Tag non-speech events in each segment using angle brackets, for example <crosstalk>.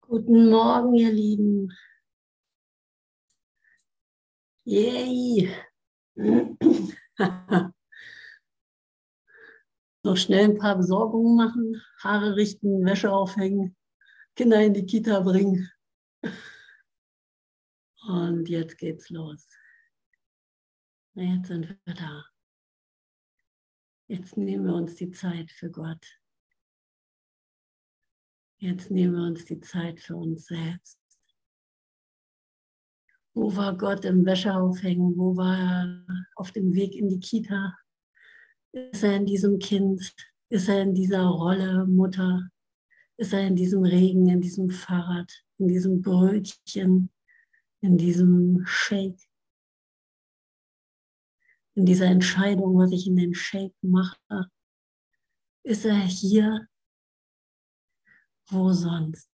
Guten Morgen, ihr Lieben. Yay. <laughs> Noch schnell ein paar Besorgungen machen, Haare richten, Wäsche aufhängen, Kinder in die Kita bringen. Und jetzt geht's los. Jetzt sind wir da. Jetzt nehmen wir uns die Zeit für Gott. Jetzt nehmen wir uns die Zeit für uns selbst. Wo war Gott im Wäscheaufhängen? Wo war er auf dem Weg in die Kita? Ist er in diesem Kind? Ist er in dieser Rolle Mutter? Ist er in diesem Regen, in diesem Fahrrad, in diesem Brötchen, in diesem Shake? In dieser Entscheidung, was ich in den Shake mache? Ist er hier wo sonst?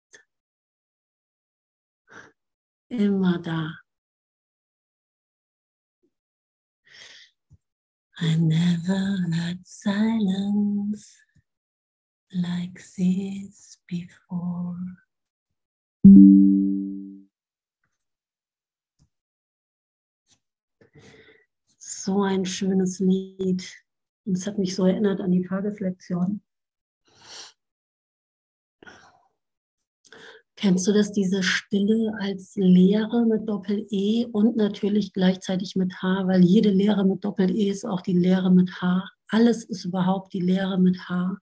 Immer da. I never heard silence like this before. So ein schönes Lied. Und es hat mich so erinnert an die Tageslektion. Kennst du das, diese Stille als Lehre mit Doppel-E und natürlich gleichzeitig mit H, weil jede Lehre mit Doppel-E ist auch die Lehre mit H. Alles ist überhaupt die Lehre mit H.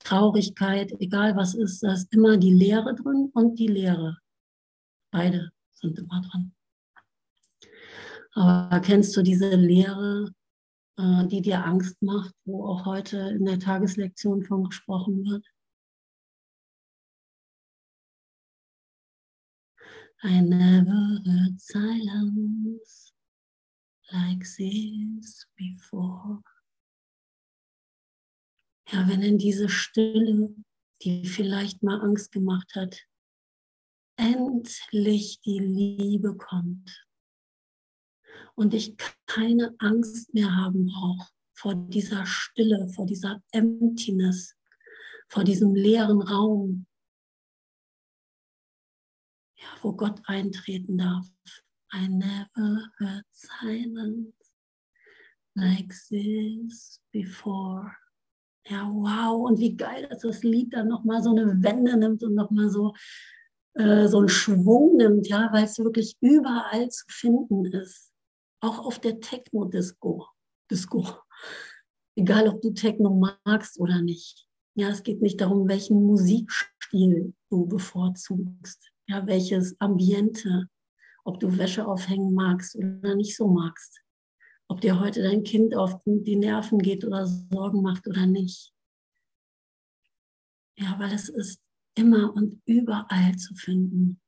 Traurigkeit, egal was ist, da ist immer die Lehre drin und die Lehre. Beide sind immer drin. Aber kennst du diese Lehre, äh, die dir Angst macht, wo auch heute in der Tageslektion von gesprochen wird? I never heard silence like this before. Ja, wenn in diese Stille, die vielleicht mal Angst gemacht hat, endlich die Liebe kommt und ich keine Angst mehr haben brauche vor dieser Stille, vor dieser Emptiness, vor diesem leeren Raum, wo Gott eintreten darf. I never heard silence like this before. Ja, wow, und wie geil, dass das Lied dann nochmal so eine Wende nimmt und nochmal so, äh, so einen Schwung nimmt, ja, weil es wirklich überall zu finden ist. Auch auf der Techno-Disco. Disco. Egal, ob du Techno magst oder nicht. Ja, es geht nicht darum, welchen Musikstil du bevorzugst ja, welches Ambiente, ob du Wäsche aufhängen magst oder nicht so magst, ob dir heute dein Kind auf die Nerven geht oder Sorgen macht oder nicht. Ja, weil es ist immer und überall zu finden.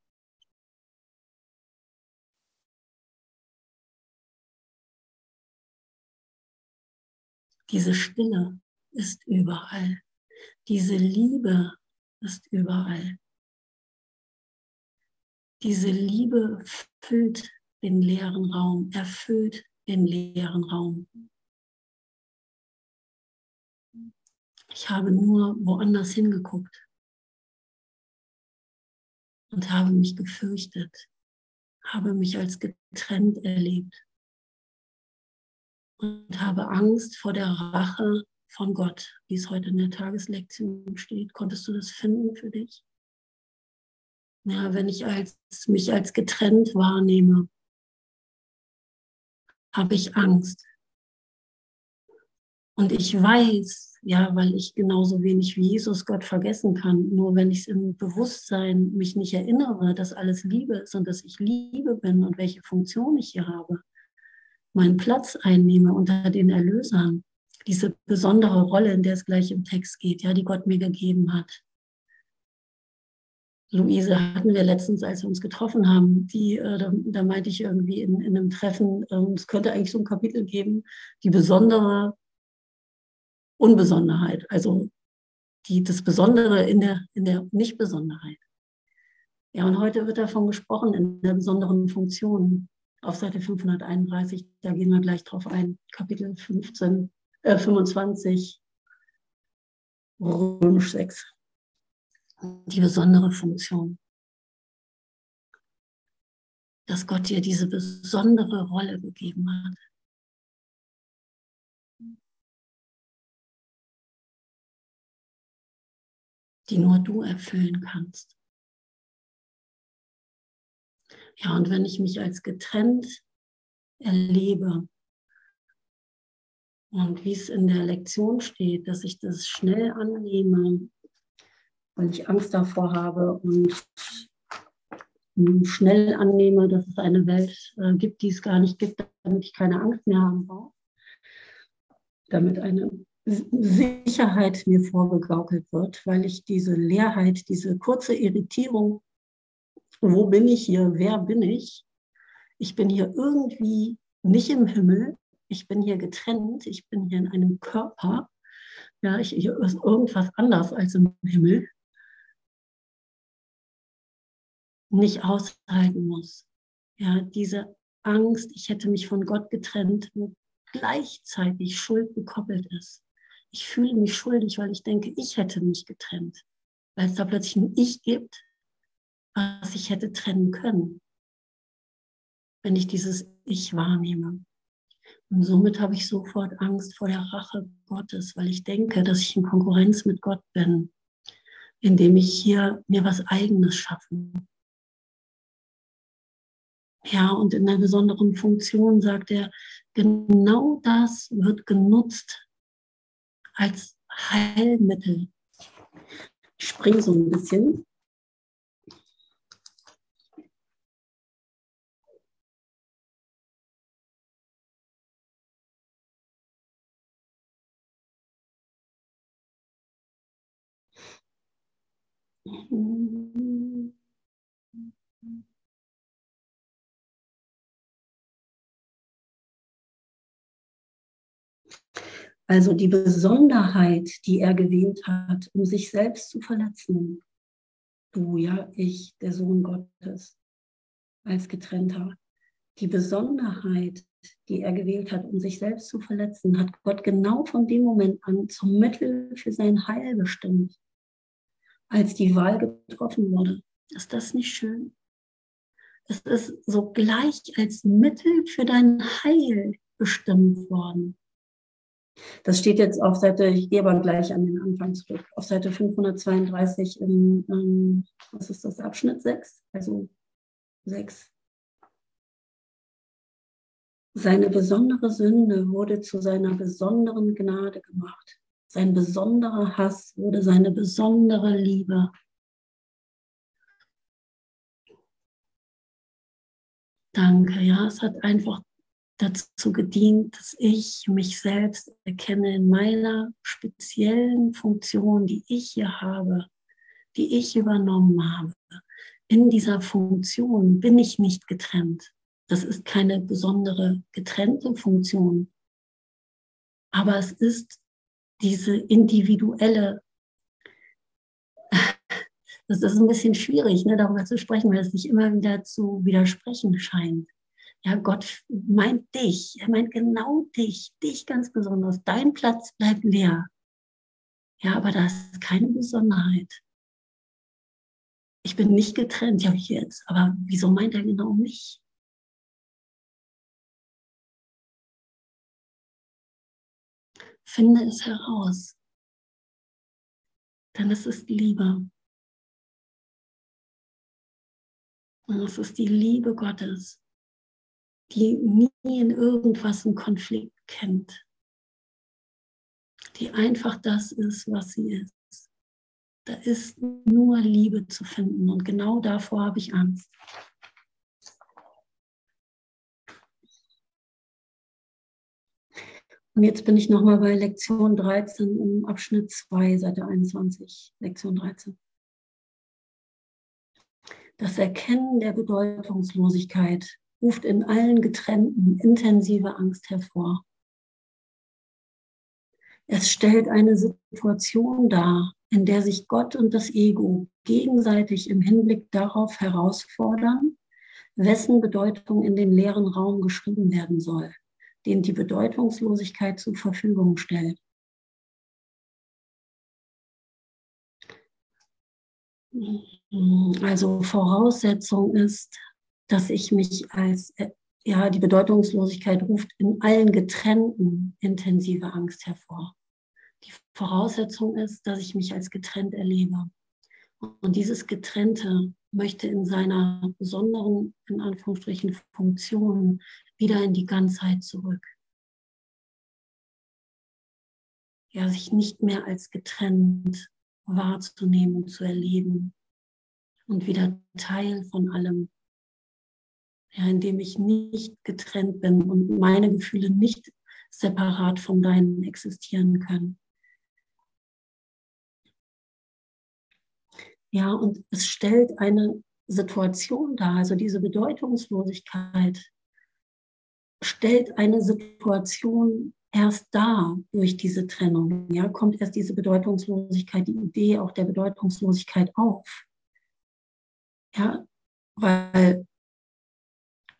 Diese Stille ist überall. Diese Liebe ist überall. Diese Liebe füllt den leeren Raum, erfüllt den leeren Raum. Ich habe nur woanders hingeguckt und habe mich gefürchtet, habe mich als getrennt erlebt und habe Angst vor der Rache von Gott, wie es heute in der Tageslektion steht. Konntest du das finden für dich? Ja, wenn ich als, mich als getrennt wahrnehme, habe ich Angst. Und ich weiß, ja, weil ich genauso wenig wie Jesus Gott vergessen kann, nur wenn ich es im Bewusstsein mich nicht erinnere, dass alles Liebe ist und dass ich Liebe bin und welche Funktion ich hier habe, meinen Platz einnehme unter den Erlösern, diese besondere Rolle, in der es gleich im Text geht, ja, die Gott mir gegeben hat. Luise hatten wir letztens, als wir uns getroffen haben, die, äh, da, da, meinte ich irgendwie in, in einem Treffen, äh, es könnte eigentlich so ein Kapitel geben, die besondere Unbesonderheit, also die, das Besondere in der, in der Nichtbesonderheit. Ja, und heute wird davon gesprochen in der besonderen Funktion auf Seite 531, da gehen wir gleich drauf ein, Kapitel 15, äh, 25. Römisch 6. Die besondere Funktion. Dass Gott dir diese besondere Rolle gegeben hat. die nur du erfüllen kannst. Ja, und wenn ich mich als getrennt erlebe und wie es in der Lektion steht, dass ich das schnell annehme, weil ich Angst davor habe und schnell annehme, dass es eine Welt äh, gibt, die es gar nicht gibt, damit ich keine Angst mehr haben brauche, damit eine Sicherheit mir vorgegaukelt wird, weil ich diese Leerheit, diese kurze Irritierung wo bin ich hier? Wer bin ich? Ich bin hier irgendwie nicht im Himmel. Ich bin hier getrennt. Ich bin hier in einem Körper. Ja, ich, hier ist irgendwas anders als im Himmel. Nicht aushalten muss. Ja, diese Angst, ich hätte mich von Gott getrennt, wo gleichzeitig Schuld gekoppelt ist. Ich fühle mich schuldig, weil ich denke, ich hätte mich getrennt. Weil es da plötzlich ein Ich gibt, was ich hätte trennen können, wenn ich dieses Ich wahrnehme. Und somit habe ich sofort Angst vor der Rache Gottes, weil ich denke, dass ich in Konkurrenz mit Gott bin, indem ich hier mir was Eigenes schaffe. Ja, und in einer besonderen Funktion sagt er, genau das wird genutzt als Heilmittel. Ich springe so ein bisschen. Also die Besonderheit, die er gewählt hat, um sich selbst zu verletzen. Du, ja, ich, der Sohn Gottes, als getrennter. Die Besonderheit, die er gewählt hat, um sich selbst zu verletzen, hat Gott genau von dem Moment an zum Mittel für sein Heil bestimmt als die Wahl getroffen wurde. Ist das nicht schön? Es ist sogleich als Mittel für dein Heil bestimmt worden. Das steht jetzt auf Seite, ich gehe aber gleich an den Anfang zurück, auf Seite 532 im, ähm, was ist das, Abschnitt 6, also 6. Seine besondere Sünde wurde zu seiner besonderen Gnade gemacht. Sein besonderer Hass wurde seine besondere Liebe. Danke, ja, es hat einfach dazu gedient, dass ich mich selbst erkenne in meiner speziellen Funktion, die ich hier habe, die ich übernommen habe. In dieser Funktion bin ich nicht getrennt. Das ist keine besondere getrennte Funktion. Aber es ist diese individuelle, <laughs> das ist ein bisschen schwierig, ne, darüber zu sprechen, weil es sich immer wieder zu widersprechen scheint. Ja, Gott meint dich, er meint genau dich, dich ganz besonders. Dein Platz bleibt leer. Ja, aber da ist keine Besonderheit. Ich bin nicht getrennt, ja, jetzt, aber wieso meint er genau mich? Finde es heraus. Denn es ist Liebe. Und es ist die Liebe Gottes, die nie in irgendwas einen Konflikt kennt. Die einfach das ist, was sie ist. Da ist nur Liebe zu finden. Und genau davor habe ich Angst. Und jetzt bin ich nochmal bei Lektion 13 im Abschnitt 2, Seite 21, Lektion 13. Das Erkennen der Bedeutungslosigkeit ruft in allen Getrennten intensive Angst hervor. Es stellt eine Situation dar, in der sich Gott und das Ego gegenseitig im Hinblick darauf herausfordern, wessen Bedeutung in den leeren Raum geschrieben werden soll den die Bedeutungslosigkeit zur Verfügung stellt. Also Voraussetzung ist, dass ich mich als, äh, ja, die Bedeutungslosigkeit ruft in allen Getrennten intensive Angst hervor. Die Voraussetzung ist, dass ich mich als getrennt erlebe. Und dieses Getrennte möchte in seiner besonderen, in Anführungsstrichen, Funktion wieder in die Ganzheit zurück. Ja, sich nicht mehr als getrennt wahrzunehmen, zu erleben und wieder Teil von allem. Ja, indem ich nicht getrennt bin und meine Gefühle nicht separat von deinen existieren können. Ja, und es stellt eine Situation dar, also diese Bedeutungslosigkeit stellt eine Situation erst da durch diese Trennung. Ja, kommt erst diese Bedeutungslosigkeit, die Idee auch der Bedeutungslosigkeit auf. Ja, weil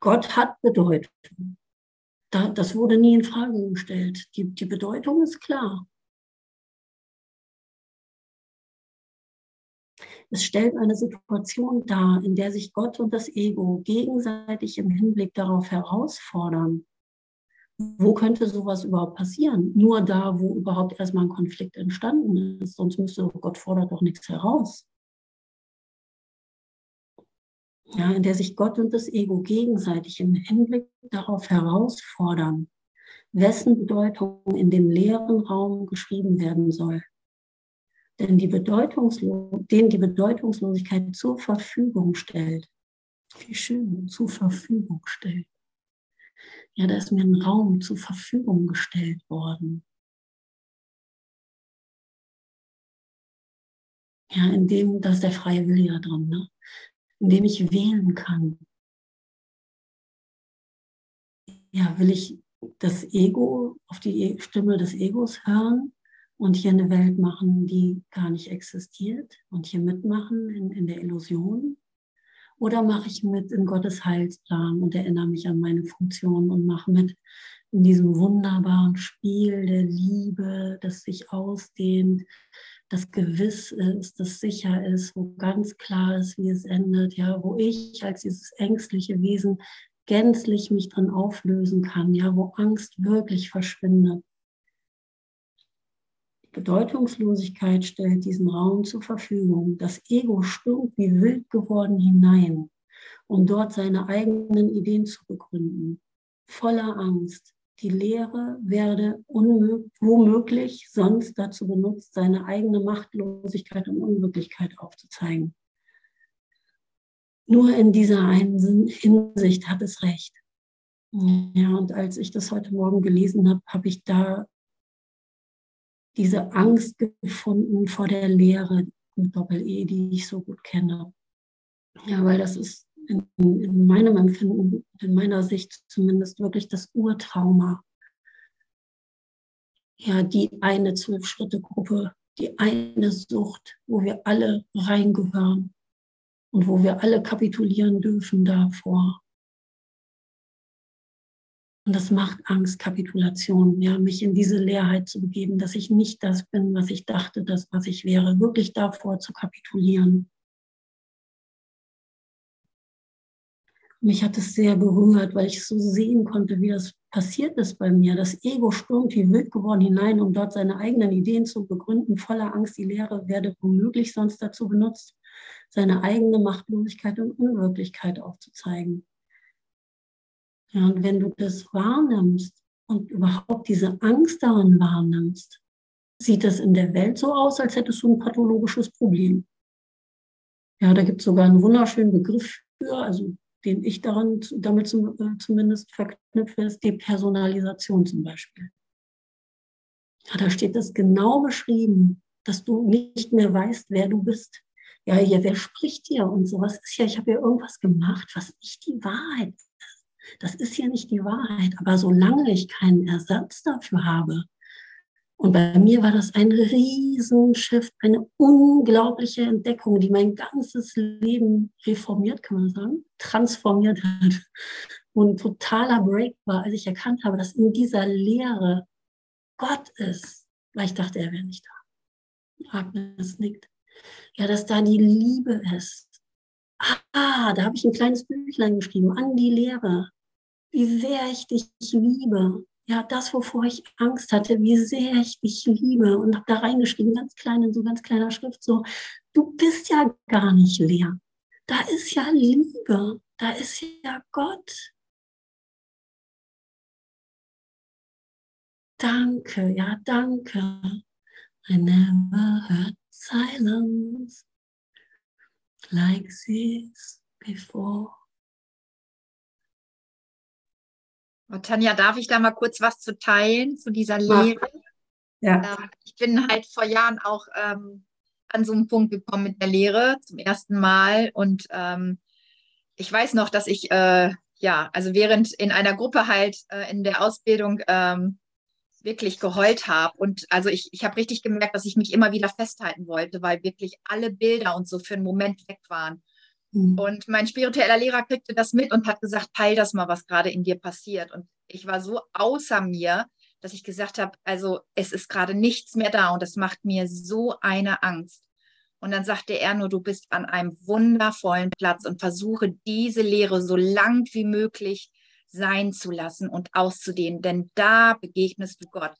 Gott hat Bedeutung. das wurde nie in Frage gestellt. Die, die Bedeutung ist klar. Es stellt eine Situation dar, in der sich Gott und das Ego gegenseitig im Hinblick darauf herausfordern. Wo könnte sowas überhaupt passieren? Nur da, wo überhaupt erstmal ein Konflikt entstanden ist. Sonst müsste Gott fordert doch nichts heraus. Ja, in der sich Gott und das Ego gegenseitig im Hinblick darauf herausfordern, wessen Bedeutung in dem leeren Raum geschrieben werden soll denn die Bedeutungslo den die Bedeutungslosigkeit zur Verfügung stellt. Wie schön, zur Verfügung stellt. Ja, da ist mir ein Raum zur Verfügung gestellt worden. Ja, in dem, da ist der freie Wille ja drin, ne? In dem ich wählen kann. Ja, will ich das Ego, auf die Stimme des Egos hören und hier eine Welt machen, die gar nicht existiert und hier mitmachen in, in der Illusion? Oder mache ich mit in Gottes Heilsplan und erinnere mich an meine Funktion und mache mit in diesem wunderbaren Spiel der Liebe, das sich ausdehnt, das gewiss ist, das sicher ist, wo ganz klar ist, wie es endet, ja, wo ich als dieses ängstliche Wesen gänzlich mich drin auflösen kann, ja, wo Angst wirklich verschwindet. Bedeutungslosigkeit stellt diesen Raum zur Verfügung. Das Ego stürmt wie wild geworden hinein, um dort seine eigenen Ideen zu begründen. Voller Angst. Die Lehre werde womöglich sonst dazu benutzt, seine eigene Machtlosigkeit und Unwirklichkeit aufzuzeigen. Nur in dieser einen Hinsicht hat es recht. Ja, und als ich das heute Morgen gelesen habe, habe ich da diese Angst gefunden vor der Lehre mit Doppel-E, die ich so gut kenne. Ja, weil das ist in, in meinem Empfinden, in meiner Sicht zumindest wirklich das Urtrauma. Ja, die eine Zwölf-Schritte-Gruppe, die eine Sucht, wo wir alle reingehören und wo wir alle kapitulieren dürfen davor. Und das macht Angst, Kapitulation, ja, mich in diese Leerheit zu begeben, dass ich nicht das bin, was ich dachte, das, was ich wäre, wirklich davor zu kapitulieren. Mich hat es sehr berührt, weil ich so sehen konnte, wie das passiert ist bei mir. Das Ego stürmt wie wild geworden hinein, um dort seine eigenen Ideen zu begründen. Voller Angst, die Lehre werde womöglich sonst dazu benutzt, seine eigene Machtlosigkeit und Unwirklichkeit aufzuzeigen. Ja, und wenn du das wahrnimmst und überhaupt diese Angst darin wahrnimmst, sieht das in der Welt so aus, als hättest du ein pathologisches Problem. Ja, da gibt es sogar einen wunderschönen Begriff für, also den ich daran damit zum, äh, zumindest verknüpfe, ist Depersonalisation zum Beispiel. Ja, da steht das genau beschrieben, dass du nicht mehr weißt, wer du bist. Ja, hier, wer spricht hier und sowas ist ja, ich habe ja irgendwas gemacht, was nicht die Wahrheit ist. Das ist ja nicht die Wahrheit. Aber solange ich keinen Ersatz dafür habe, und bei mir war das ein Riesenschiff, eine unglaubliche Entdeckung, die mein ganzes Leben reformiert, kann man sagen, transformiert hat. Und ein totaler Break war, als ich erkannt habe, dass in dieser Lehre Gott ist, weil ich dachte, er wäre nicht da. Agnes nickt. Ja, dass da die Liebe ist. Ah, da habe ich ein kleines Büchlein geschrieben an die Lehre. Wie sehr ich dich liebe. Ja, das, wovor ich Angst hatte, wie sehr ich dich liebe. Und habe da reingeschrieben, ganz klein, in so ganz kleiner Schrift, so, du bist ja gar nicht leer. Da ist ja Liebe. Da ist ja Gott. Danke, ja, danke. I never heard silence like this before. Tanja, darf ich da mal kurz was zu teilen zu dieser Lehre? Ja. Ähm, ich bin halt vor Jahren auch ähm, an so einen Punkt gekommen mit der Lehre zum ersten Mal und ähm, ich weiß noch, dass ich äh, ja, also während in einer Gruppe halt äh, in der Ausbildung ähm, wirklich geheult habe. Und also ich, ich habe richtig gemerkt, dass ich mich immer wieder festhalten wollte, weil wirklich alle Bilder und so für einen Moment weg waren. Mhm. Und mein spiritueller Lehrer kriegte das mit und hat gesagt, peil das mal, was gerade in dir passiert. Und ich war so außer mir, dass ich gesagt habe, also es ist gerade nichts mehr da und das macht mir so eine Angst. Und dann sagte er nur, du bist an einem wundervollen Platz und versuche diese Lehre so lang wie möglich sein zu lassen und auszudehnen, denn da begegnest du Gott.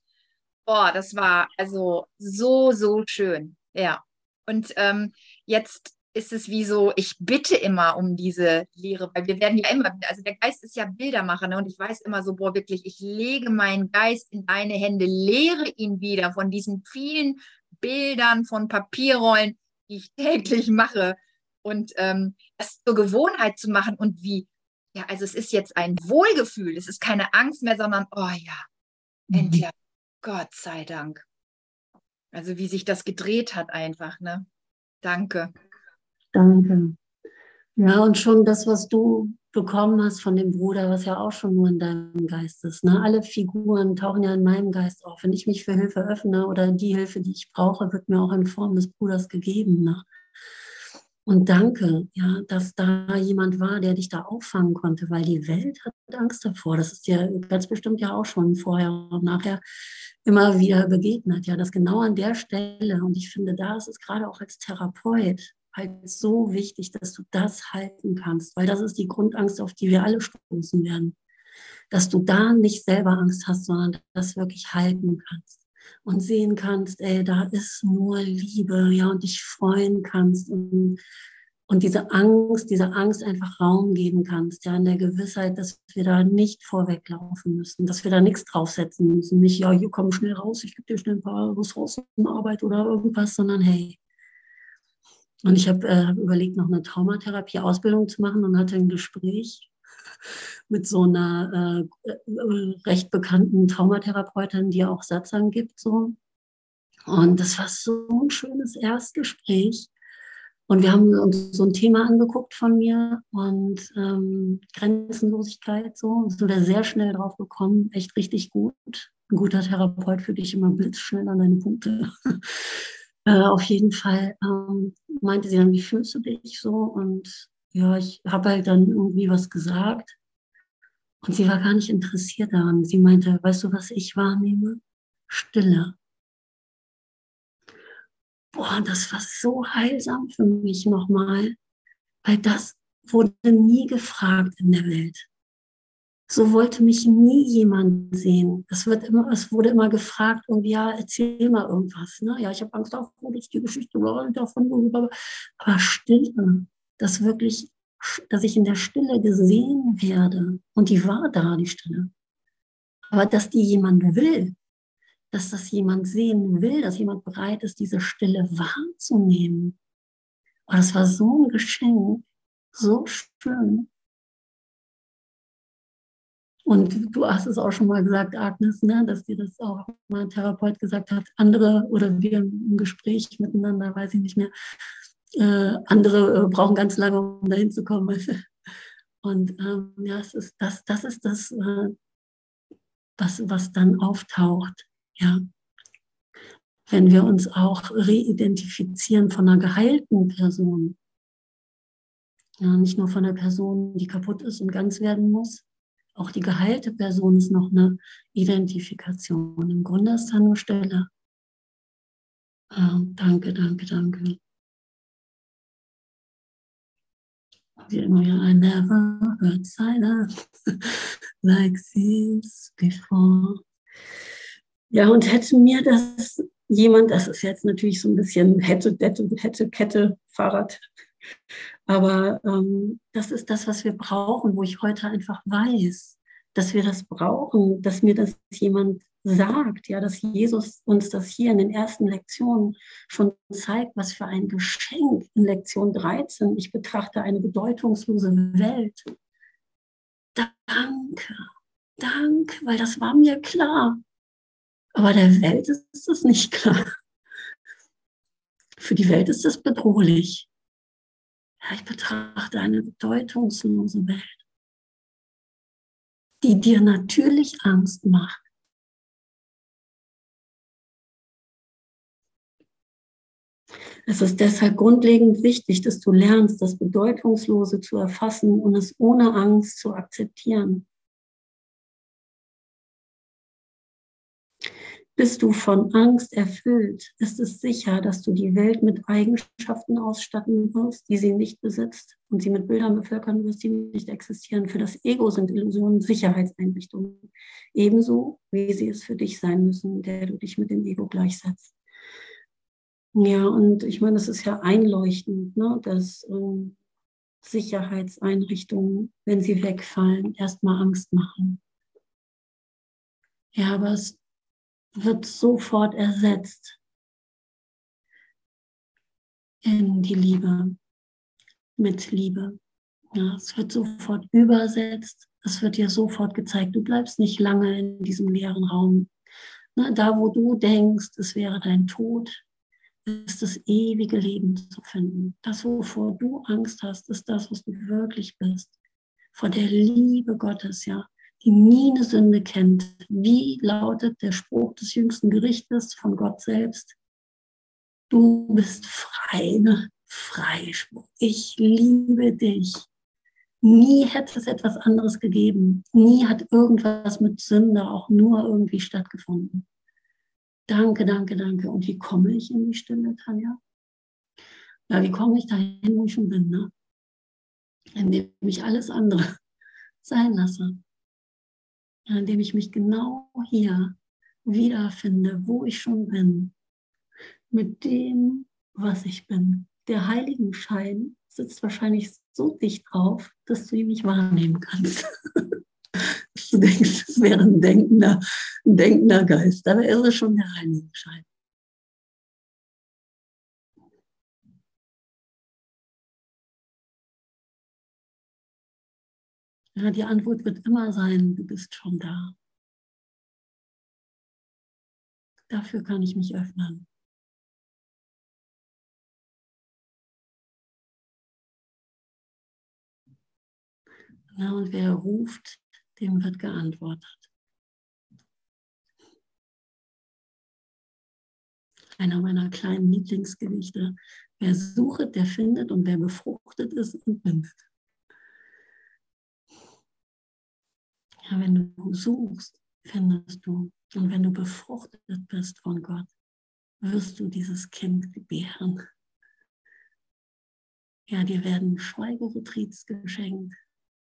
Boah, das war also so, so schön. Ja. Und ähm, jetzt ist es wie so, ich bitte immer um diese Lehre, weil wir werden ja immer, also der Geist ist ja Bildermacher ne? und ich weiß immer so, boah, wirklich, ich lege meinen Geist in deine Hände, lehre ihn wieder von diesen vielen Bildern, von Papierrollen, die ich täglich mache und ähm, das zur Gewohnheit zu machen und wie ja, also es ist jetzt ein Wohlgefühl, es ist keine Angst mehr, sondern, oh ja, mhm. endlich, Gott sei Dank. Also wie sich das gedreht hat einfach, ne? Danke. Danke. Ja, und schon das, was du bekommen hast von dem Bruder, was ja auch schon nur in deinem Geist ist. Ne? Alle Figuren tauchen ja in meinem Geist auf. Wenn ich mich für Hilfe öffne oder die Hilfe, die ich brauche, wird mir auch in Form des Bruders gegeben. Ne? Und danke, ja, dass da jemand war, der dich da auffangen konnte, weil die Welt hat Angst davor. Das ist dir ganz bestimmt ja auch schon vorher und nachher immer wieder begegnet. Ja, das genau an der Stelle. Und ich finde, da ist es gerade auch als Therapeut halt so wichtig, dass du das halten kannst, weil das ist die Grundangst, auf die wir alle stoßen werden. Dass du da nicht selber Angst hast, sondern das wirklich halten kannst und sehen kannst, ey, da ist nur Liebe, ja, und dich freuen kannst und, und diese Angst, diese Angst einfach Raum geben kannst, ja, in der Gewissheit, dass wir da nicht vorweglaufen müssen, dass wir da nichts draufsetzen müssen, nicht, ja, hier komm schnell raus, ich gebe dir schnell ein paar Ressourcenarbeit oder irgendwas, sondern hey. Und ich habe äh, überlegt, noch eine Traumatherapie-Ausbildung zu machen und hatte ein Gespräch <laughs> mit so einer äh, äh, recht bekannten Traumatherapeutin, die auch Satzang gibt. So. Und das war so ein schönes Erstgespräch. Und wir haben uns so ein Thema angeguckt von mir und ähm, Grenzenlosigkeit so. Sind wir sehr schnell drauf gekommen, echt richtig gut. Ein guter Therapeut für dich immer blitzschnell an deine Punkte. <laughs> äh, auf jeden Fall ähm, meinte sie dann, wie fühlst du dich so? Und ja, ich habe halt dann irgendwie was gesagt. Und sie war gar nicht interessiert daran. Sie meinte, weißt du, was ich wahrnehme? Stille. Boah, das war so heilsam für mich nochmal, weil das wurde nie gefragt in der Welt. So wollte mich nie jemand sehen. Es, wird immer, es wurde immer gefragt, irgendwie, ja, erzähl mal irgendwas. Ne? Ja, ich habe Angst davor, dass die Geschichte davon, aber Stille dass wirklich, dass ich in der Stille gesehen werde. Und die war da, die Stille. Aber dass die jemand will, dass das jemand sehen will, dass jemand bereit ist, diese Stille wahrzunehmen. Und das war so ein Geschenk, so schön. Und du hast es auch schon mal gesagt, Agnes, ne, dass dir das auch mal ein Therapeut gesagt hat, andere oder wir im Gespräch miteinander, weiß ich nicht mehr, äh, andere äh, brauchen ganz lange, um dahin zu kommen. <laughs> Und ähm, ja, es ist das, das ist das, äh, was, was dann auftaucht. Ja. Wenn wir uns auch reidentifizieren von einer geheilten Person, ja, nicht nur von einer Person, die kaputt ist und ganz werden muss, auch die geheilte Person ist noch eine Identifikation. Im Grunde ist da nur Stelle. Ah, danke, danke, danke. I never heard silence <laughs> like this before. Ja, und hätte mir das jemand, das ist jetzt natürlich so ein bisschen hätte, hätte, hätte, Kette, Fahrrad, aber ähm, das ist das, was wir brauchen, wo ich heute einfach weiß, dass wir das brauchen, dass mir das jemand sagt, ja, dass Jesus uns das hier in den ersten Lektionen schon zeigt, was für ein Geschenk in Lektion 13. Ich betrachte eine bedeutungslose Welt. Danke, danke, weil das war mir klar. Aber der Welt ist es nicht klar. Für die Welt ist es bedrohlich. Ich betrachte eine bedeutungslose Welt, die dir natürlich Angst macht. Es ist deshalb grundlegend wichtig, dass du lernst, das Bedeutungslose zu erfassen und es ohne Angst zu akzeptieren. Bist du von Angst erfüllt, ist es sicher, dass du die Welt mit Eigenschaften ausstatten wirst, die sie nicht besitzt und sie mit Bildern bevölkern wirst, die nicht existieren. Für das Ego sind Illusionen Sicherheitseinrichtungen, ebenso wie sie es für dich sein müssen, der du dich mit dem Ego gleichsetzt. Ja, und ich meine, das ist ja einleuchtend, ne, dass ähm, Sicherheitseinrichtungen, wenn sie wegfallen, erstmal Angst machen. Ja, aber es wird sofort ersetzt in die Liebe, mit Liebe. Ja, es wird sofort übersetzt, es wird dir sofort gezeigt, du bleibst nicht lange in diesem leeren Raum. Da, wo du denkst, es wäre dein Tod, ist das ewige Leben zu finden. Das, wovor du Angst hast, ist das, was du wirklich bist. Vor der Liebe Gottes, ja die nie eine Sünde kennt. Wie lautet der Spruch des jüngsten Gerichtes von Gott selbst? Du bist frei, ne? Freispruch. Ich liebe dich. Nie hätte es etwas anderes gegeben. Nie hat irgendwas mit Sünde auch nur irgendwie stattgefunden. Danke, danke, danke. Und wie komme ich in die Stille, Tanja? Ja, wie komme ich dahin, wo ich schon bin? Ne? Indem ich alles andere <laughs> sein lasse indem ich mich genau hier wiederfinde, wo ich schon bin, mit dem, was ich bin. Der Heiligenschein sitzt wahrscheinlich so dicht drauf, dass du ihn nicht wahrnehmen kannst. dass <laughs> du denkst, es wäre ein denkender, ein denkender Geist. Aber er ist schon der Heiligenschein. Ja, die Antwort wird immer sein, du bist schon da. Dafür kann ich mich öffnen. Ja, und wer ruft, dem wird geantwortet. Einer meiner kleinen Lieblingsgedichte. Wer sucht, der findet und wer befruchtet ist und Ja, wenn du suchst, findest du. Und wenn du befruchtet bist von Gott, wirst du dieses Kind gebären. Ja, dir werden Schweigeretreats geschenkt.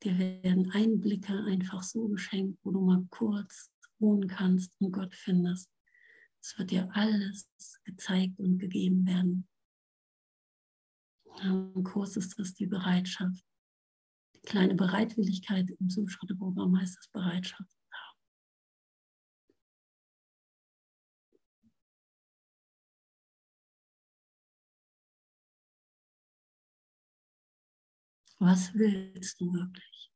Dir werden Einblicke einfach so geschenkt, wo du mal kurz ruhen kannst und Gott findest. Es wird dir alles gezeigt und gegeben werden. Im Kurs ist das die Bereitschaft, kleine Bereitwilligkeit im Suchschritteprogramm heißt Bereitschaft. Was willst du wirklich?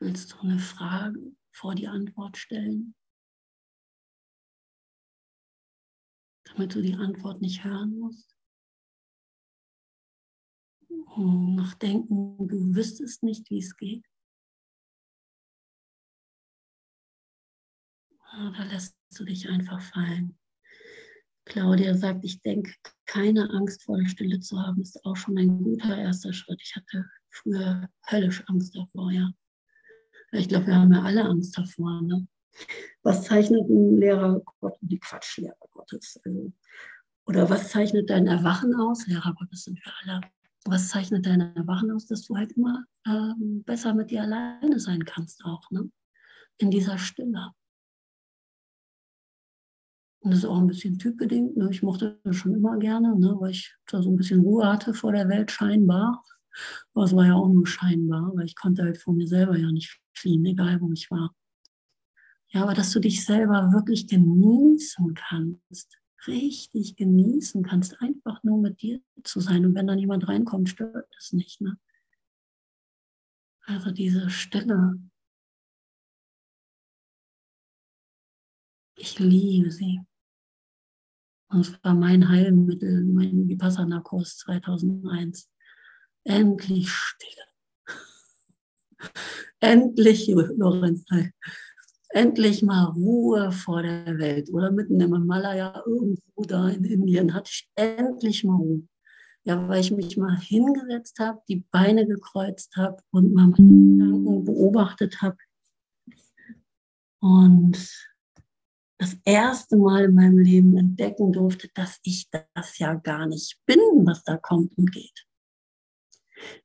Willst du eine Frage vor die Antwort stellen? Damit du die Antwort nicht hören musst? Noch denken, du wüsstest nicht, wie es geht. Da lässt du dich einfach fallen. Claudia sagt, ich denke, keine Angst vor der Stille zu haben, ist auch schon ein guter erster Schritt. Ich hatte früher höllisch Angst davor, ja. Ich glaube, wir haben ja alle Angst davor. Ne? Was zeichnet ein Lehrer Gott? Die Quatschlehrer Gottes. Also, oder was zeichnet dein Erwachen aus? Lehrer Gottes sind wir alle. Was zeichnet deine Erwachen aus, dass du halt immer ähm, besser mit dir alleine sein kannst auch, ne? In dieser Stille. Und das ist auch ein bisschen typbedingt. Ne? Ich mochte das schon immer gerne, ne? weil ich da so ein bisschen Ruhe hatte vor der Welt scheinbar. Aber es war ja auch nur scheinbar, weil ich konnte halt vor mir selber ja nicht fliehen, egal wo ich war. Ja, aber dass du dich selber wirklich genießen kannst, richtig genießen kannst, einfach nur mit dir zu sein. Und wenn dann jemand reinkommt, stört das nicht. Ne? Also diese Stille. Ich liebe sie. Und es war mein Heilmittel, mein Vipassana-Kurs 2001. Endlich Stille. <laughs> Endlich, Lorenz, endlich mal Ruhe vor der Welt. Oder mitten im Himalaya, irgendwo da in Indien, hatte ich endlich mal Ruhe. Ja, weil ich mich mal hingesetzt habe, die Beine gekreuzt habe und mal meine Gedanken beobachtet habe. Und das erste Mal in meinem Leben entdecken durfte, dass ich das ja gar nicht bin, was da kommt und geht.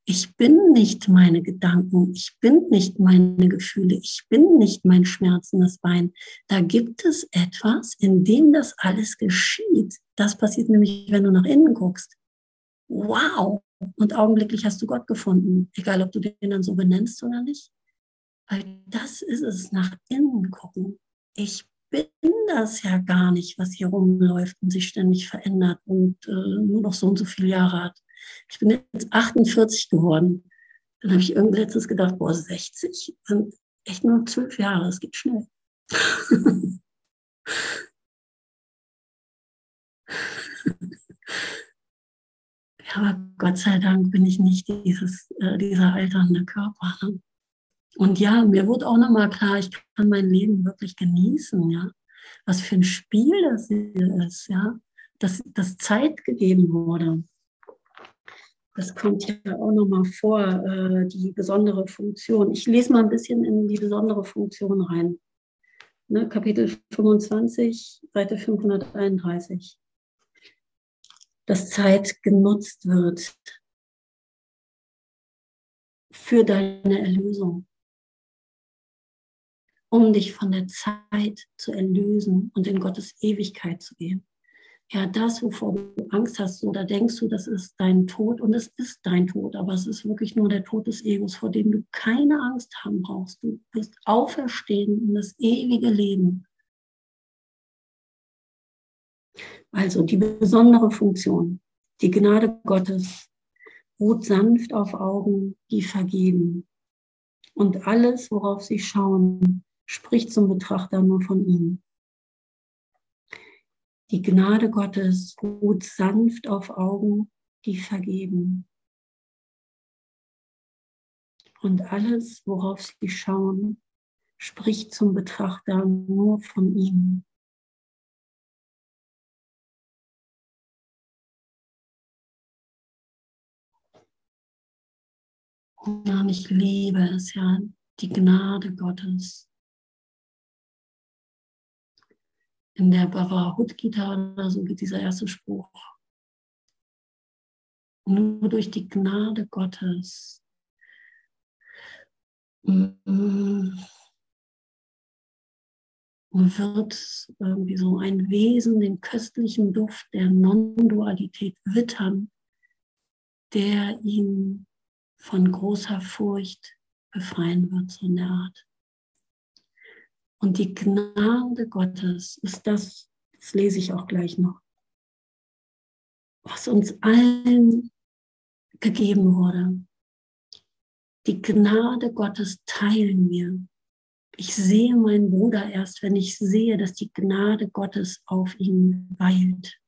Ich bin nicht meine Gedanken, ich bin nicht meine Gefühle, ich bin nicht mein schmerzendes Bein. Da gibt es etwas, in dem das alles geschieht. Das passiert nämlich, wenn du nach innen guckst. Wow! Und augenblicklich hast du Gott gefunden, egal ob du den dann so benennst oder nicht. Weil das ist es, nach innen gucken. Ich bin das ja gar nicht, was hier rumläuft und sich ständig verändert und äh, nur noch so und so viele Jahre hat. Ich bin jetzt 48 geworden. Dann habe ich irgendwann letztens gedacht, boah, 60 sind echt nur zwölf Jahre, es geht schnell. <laughs> ja, aber Gott sei Dank bin ich nicht dieses, äh, dieser alternde Körper. Ne? Und ja, mir wurde auch nochmal klar, ich kann mein Leben wirklich genießen, ja. Was für ein Spiel das hier ist, ja. Dass, dass Zeit gegeben wurde. Das kommt ja auch nochmal vor, äh, die besondere Funktion. Ich lese mal ein bisschen in die besondere Funktion rein. Ne, Kapitel 25, Seite 531. Dass Zeit genutzt wird für deine Erlösung um dich von der Zeit zu erlösen und in Gottes Ewigkeit zu gehen. Ja, das, wovor du Angst hast, oder denkst du, das ist dein Tod und es ist dein Tod, aber es ist wirklich nur der Tod des Egos, vor dem du keine Angst haben brauchst. Du wirst auferstehen in das ewige Leben. Also die besondere Funktion, die Gnade Gottes ruht sanft auf Augen, die vergeben. Und alles, worauf sie schauen, spricht zum Betrachter nur von ihm. Die Gnade Gottes ruht sanft auf Augen, die vergeben. Und alles, worauf sie schauen, spricht zum Betrachter nur von ihm. Und ich liebe es ja, die Gnade Gottes. In der Bhagavad Gita so geht dieser erste Spruch. Nur durch die Gnade Gottes mm, wird irgendwie so ein Wesen den köstlichen Duft der Non-Dualität wittern, der ihn von großer Furcht befreien wird, so in der Art. Und die Gnade Gottes ist das, das lese ich auch gleich noch, was uns allen gegeben wurde. Die Gnade Gottes teilen wir. Ich sehe meinen Bruder erst, wenn ich sehe, dass die Gnade Gottes auf ihm weilt.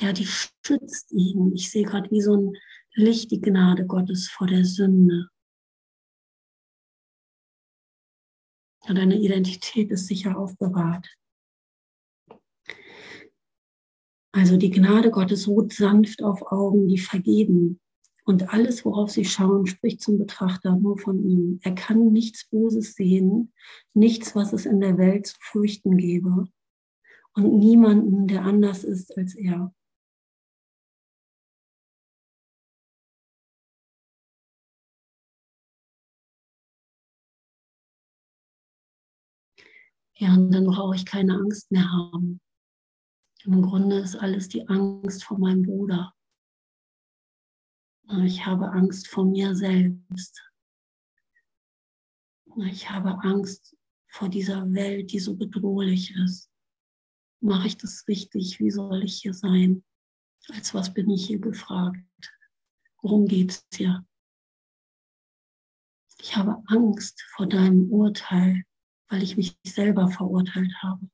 Ja, die schützt ihn. Ich sehe gerade wie so ein Licht die Gnade Gottes vor der Sünde. Und deine Identität ist sicher aufbewahrt. Also die Gnade Gottes ruht sanft auf Augen, die vergeben. Und alles, worauf sie schauen, spricht zum Betrachter nur von ihm. Er kann nichts Böses sehen, nichts, was es in der Welt zu fürchten gäbe. und niemanden, der anders ist als er. Ja, und dann brauche ich keine Angst mehr haben. Im Grunde ist alles die Angst vor meinem Bruder. Ich habe Angst vor mir selbst. Ich habe Angst vor dieser Welt, die so bedrohlich ist. Mache ich das richtig? Wie soll ich hier sein? Als was bin ich hier gefragt? Worum geht es hier? Ich habe Angst vor deinem Urteil, weil ich mich selber verurteilt habe.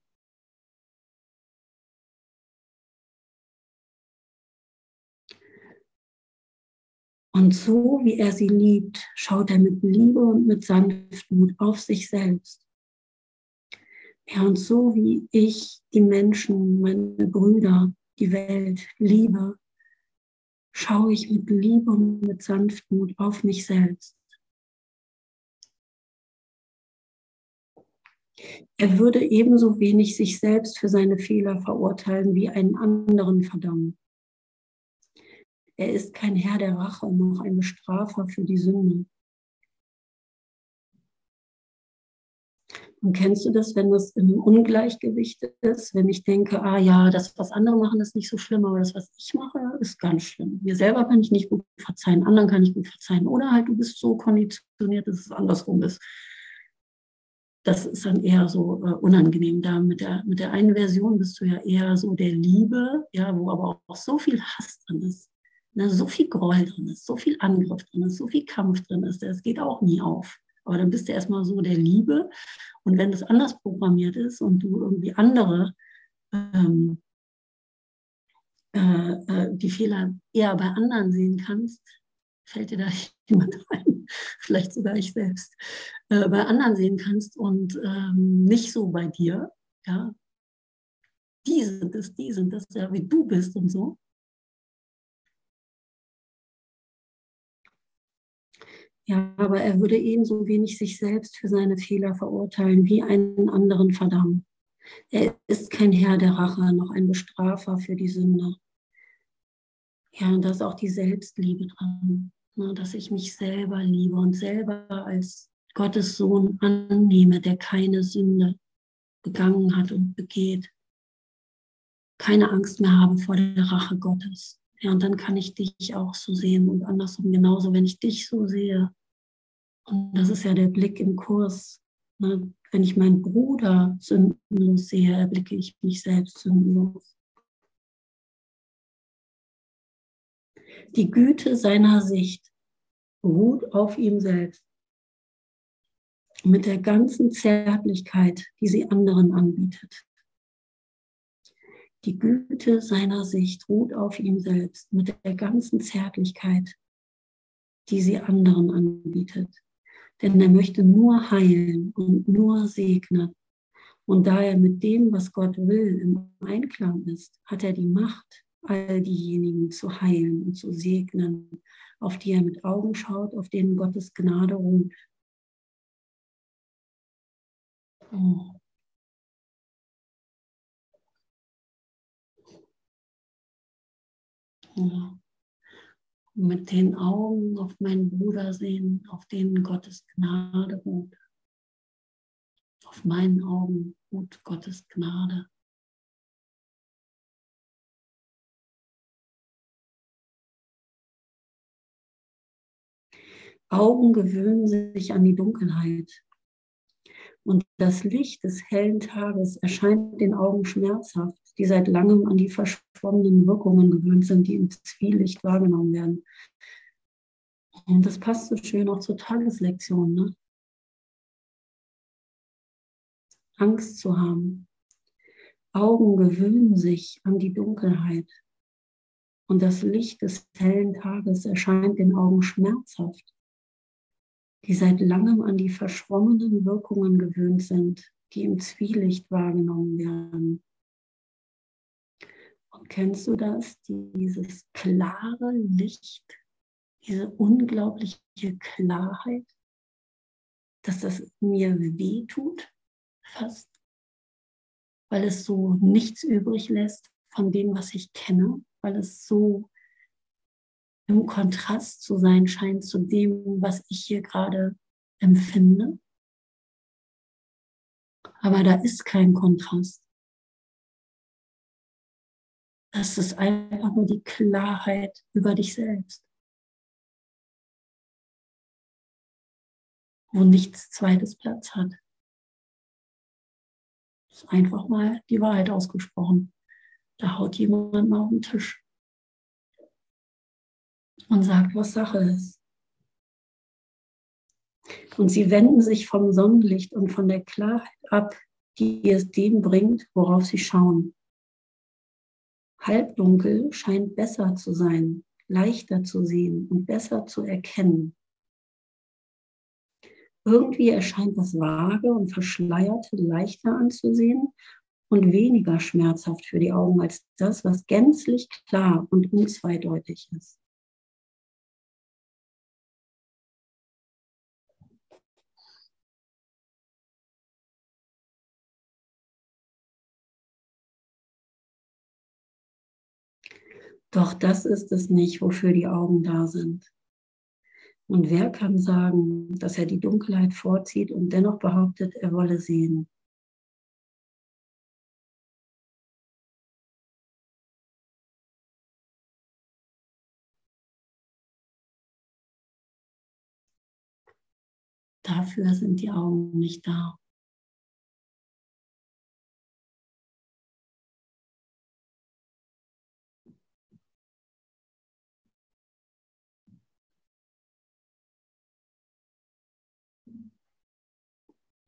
Und so wie er sie liebt, schaut er mit Liebe und mit Sanftmut auf sich selbst. Ja, und so wie ich die Menschen, meine Brüder, die Welt liebe, schaue ich mit Liebe und mit Sanftmut auf mich selbst. Er würde ebenso wenig sich selbst für seine Fehler verurteilen wie einen anderen verdammen. Er ist kein Herr der Rache, noch ein Bestrafer für die Sünde. Und kennst du das, wenn das im Ungleichgewicht ist? Wenn ich denke, ah ja, das, was andere machen, ist nicht so schlimm, aber das, was ich mache, ist ganz schlimm. Mir selber kann ich nicht gut verzeihen, anderen kann ich gut verzeihen. Oder halt, du bist so konditioniert, dass es andersrum ist. Das ist dann eher so äh, unangenehm. Da mit der, mit der einen Version bist du ja eher so der Liebe, ja, wo aber auch so viel Hass drin ist ne, so viel Groll drin ist, so viel Angriff drin ist, so viel Kampf drin ist, das geht auch nie auf. Aber dann bist du erstmal so der Liebe. Und wenn das anders programmiert ist und du irgendwie andere ähm, äh, äh, die Fehler eher bei anderen sehen kannst, fällt dir da <laughs> jemand ein, vielleicht sogar ich selbst, äh, bei anderen sehen kannst und ähm, nicht so bei dir, ja, die sind es, die sind das, ja, wie du bist und so, Ja, aber er würde ebenso wenig sich selbst für seine Fehler verurteilen wie einen anderen verdammen. Er ist kein Herr der Rache, noch ein Bestrafer für die Sünde. Ja, und da ist auch die Selbstliebe dran, dass ich mich selber liebe und selber als Gottes Sohn annehme, der keine Sünde begangen hat und begeht. Keine Angst mehr habe vor der Rache Gottes. Ja, und dann kann ich dich auch so sehen und andersrum genauso, wenn ich dich so sehe, und das ist ja der Blick im Kurs. Ne? Wenn ich meinen Bruder sündenlos sehe, erblicke ich mich selbst sündenlos. Die Güte seiner Sicht ruht auf ihm selbst. Mit der ganzen Zärtlichkeit, die sie anderen anbietet. Die Güte seiner Sicht ruht auf ihm selbst mit der ganzen Zärtlichkeit, die sie anderen anbietet denn er möchte nur heilen und nur segnen. Und da er mit dem, was Gott will, im Einklang ist, hat er die Macht, all diejenigen zu heilen und zu segnen, auf die er mit Augen schaut, auf denen Gottes Gnade ruht. Oh. Ja mit den Augen auf meinen Bruder sehen, auf denen Gottes Gnade ruht. Auf meinen Augen ruht Gottes Gnade. Augen gewöhnen sich an die Dunkelheit. Und das Licht des hellen Tages erscheint den Augen schmerzhaft, die seit langem an die verschwommenen Wirkungen gewöhnt sind, die im Zwielicht wahrgenommen werden. Und das passt so schön auch zur Tageslektion. Ne? Angst zu haben. Augen gewöhnen sich an die Dunkelheit. Und das Licht des hellen Tages erscheint den Augen schmerzhaft die seit langem an die verschwommenen Wirkungen gewöhnt sind, die im Zwielicht wahrgenommen werden. Und kennst du das, dieses klare Licht, diese unglaubliche Klarheit, dass das mir weh tut, fast? weil es so nichts übrig lässt von dem, was ich kenne, weil es so im Kontrast zu sein scheint zu dem, was ich hier gerade empfinde. Aber da ist kein Kontrast. Das ist einfach nur die Klarheit über dich selbst. Wo nichts zweites Platz hat. Das ist einfach mal die Wahrheit ausgesprochen. Da haut jemand mal auf den Tisch und sagt, was Sache ist. Und sie wenden sich vom Sonnenlicht und von der Klarheit ab, die es dem bringt, worauf sie schauen. Halbdunkel scheint besser zu sein, leichter zu sehen und besser zu erkennen. Irgendwie erscheint das Vage und Verschleierte leichter anzusehen und weniger schmerzhaft für die Augen als das, was gänzlich klar und unzweideutig ist. Doch das ist es nicht, wofür die Augen da sind. Und wer kann sagen, dass er die Dunkelheit vorzieht und dennoch behauptet, er wolle sehen? Dafür sind die Augen nicht da.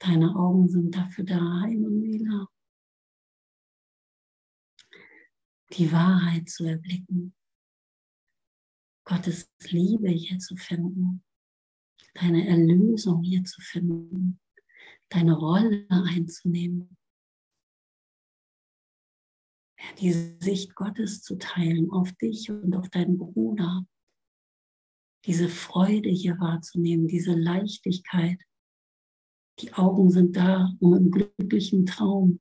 Deine Augen sind dafür da, Emanuela. Die Wahrheit zu erblicken. Gottes Liebe hier zu finden. Deine Erlösung hier zu finden. Deine Rolle einzunehmen. Die Sicht Gottes zu teilen auf dich und auf deinen Bruder. Diese Freude hier wahrzunehmen, diese Leichtigkeit die Augen sind da, um im glücklichen Traum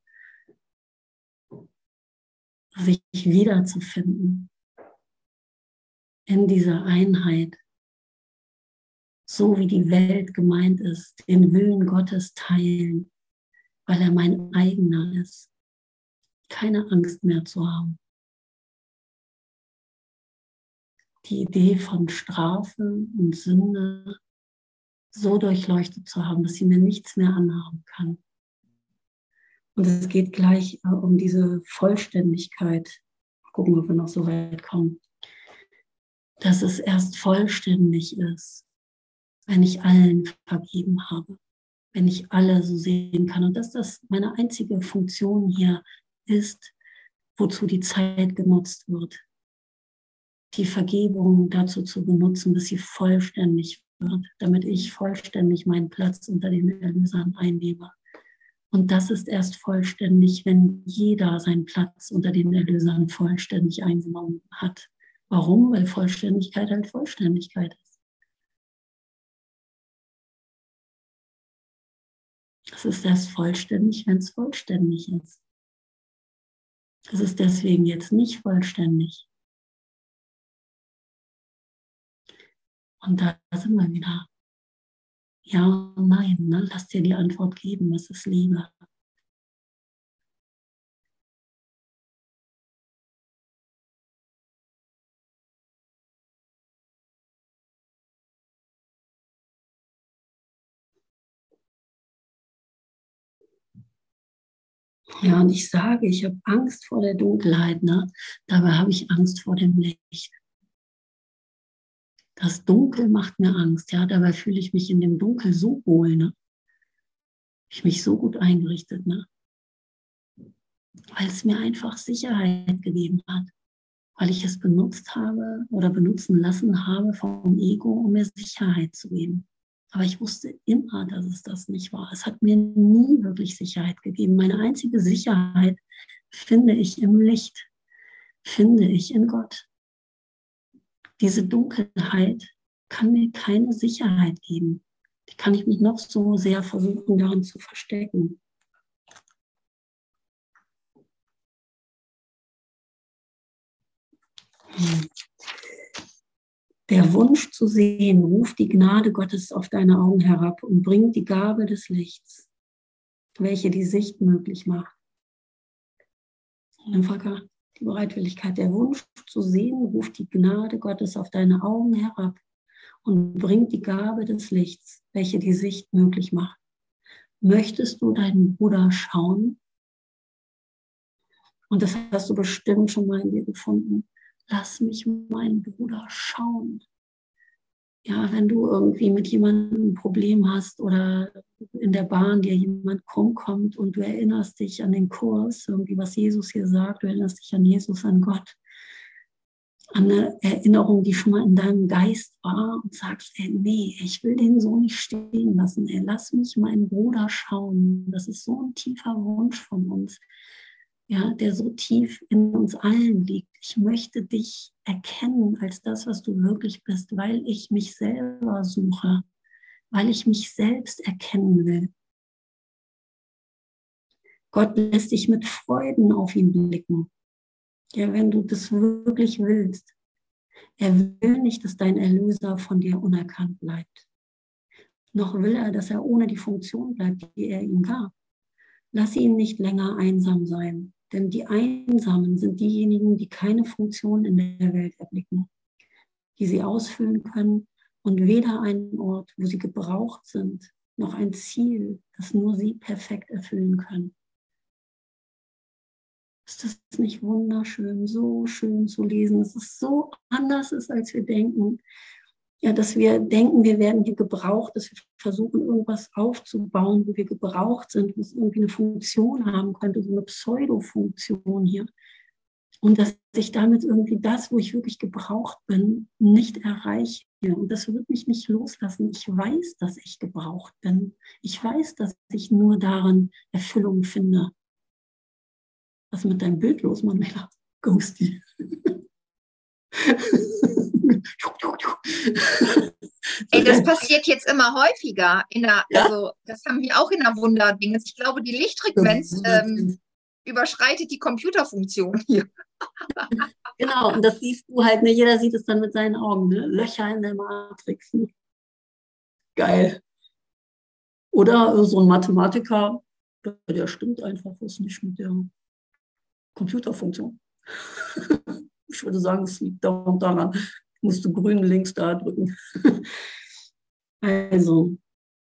sich wiederzufinden in dieser Einheit, so wie die Welt gemeint ist, den Willen Gottes teilen, weil er mein eigener ist, keine Angst mehr zu haben. Die Idee von Strafe und Sünde so durchleuchtet zu haben, dass sie mir nichts mehr anhaben kann. Und es geht gleich äh, um diese Vollständigkeit. Gucken, ob wir noch so weit kommen. Dass es erst vollständig ist, wenn ich allen vergeben habe, wenn ich alle so sehen kann. Und dass das meine einzige Funktion hier ist, wozu die Zeit genutzt wird. Die Vergebung dazu zu benutzen, bis sie vollständig damit ich vollständig meinen Platz unter den Erlösern einnehme. Und das ist erst vollständig, wenn jeder seinen Platz unter den Erlösern vollständig eingenommen hat. Warum? Weil Vollständigkeit halt Vollständigkeit ist. Es ist erst vollständig, wenn es vollständig ist. Es ist deswegen jetzt nicht vollständig, Und da sind wir wieder. Ja und nein, ne? lass dir die Antwort geben, was ist Liebe. Ja, und ich sage, ich habe Angst vor der Dunkelheit, ne? dabei habe ich Angst vor dem Licht. Das Dunkel macht mir Angst, ja, dabei fühle ich mich in dem Dunkel so wohl, ne? Ich mich so gut eingerichtet, ne? Weil es mir einfach Sicherheit gegeben hat, weil ich es benutzt habe oder benutzen lassen habe vom Ego, um mir Sicherheit zu geben. Aber ich wusste immer, dass es das nicht war. Es hat mir nie wirklich Sicherheit gegeben. Meine einzige Sicherheit finde ich im Licht, finde ich in Gott diese Dunkelheit kann mir keine Sicherheit geben. Die kann ich mich noch so sehr versuchen, darin zu verstecken. Der Wunsch zu sehen ruft die Gnade Gottes auf deine Augen herab und bringt die Gabe des Lichts, welche die Sicht möglich macht. Einfacher die Bereitwilligkeit, der Wunsch zu sehen, ruft die Gnade Gottes auf deine Augen herab und bringt die Gabe des Lichts, welche die Sicht möglich macht. Möchtest du deinen Bruder schauen? Und das hast du bestimmt schon mal in dir gefunden lass mich meinen Bruder schauen. Ja, wenn du irgendwie mit jemandem ein Problem hast oder in der Bahn dir jemand krumm kommt und du erinnerst dich an den Kurs, irgendwie was Jesus hier sagt, du erinnerst dich an Jesus, an Gott, an eine Erinnerung, die schon mal in deinem Geist war und sagst, ey, nee, ich will den so nicht stehen lassen, ey, lass mich meinen Bruder schauen. Das ist so ein tiefer Wunsch von uns ja, der so tief in uns allen liegt. Ich möchte dich erkennen als das, was du wirklich bist, weil ich mich selber suche, weil ich mich selbst erkennen will. Gott lässt dich mit Freuden auf ihn blicken. Ja, wenn du das wirklich willst. Er will nicht, dass dein Erlöser von dir unerkannt bleibt. Noch will er, dass er ohne die Funktion bleibt, die er ihm gab. Lass ihn nicht länger einsam sein. Denn die Einsamen sind diejenigen, die keine Funktion in der Welt erblicken, die sie ausfüllen können und weder einen Ort, wo sie gebraucht sind, noch ein Ziel, das nur sie perfekt erfüllen können. Ist das nicht wunderschön, so schön zu lesen, dass es so anders ist, als wir denken ja, dass wir denken, wir werden hier gebraucht, dass wir versuchen, irgendwas aufzubauen, wo wir gebraucht sind, was irgendwie eine Funktion haben könnte, so eine Pseudo-Funktion hier. Und dass ich damit irgendwie das, wo ich wirklich gebraucht bin, nicht erreiche. Und das wird mich nicht loslassen. Ich weiß, dass ich gebraucht bin. Ich weiß, dass ich nur darin Erfüllung finde. Was mit deinem Bild los, Manuela? Ghosty. <laughs> <laughs> Ey, das passiert jetzt immer häufiger. In der, ja? Also, das haben wir auch in der Wunderding. Ich glaube, die Lichtfrequenz ähm, überschreitet die Computerfunktion hier. <laughs> genau, und das siehst du halt, ne? jeder sieht es dann mit seinen Augen, ne? Löcher in der Matrix. Ne? Geil. Oder so ein Mathematiker, der stimmt einfach was nicht mit der Computerfunktion. <laughs> Ich würde sagen, es liegt daran, musst du grün links da drücken. <laughs> also,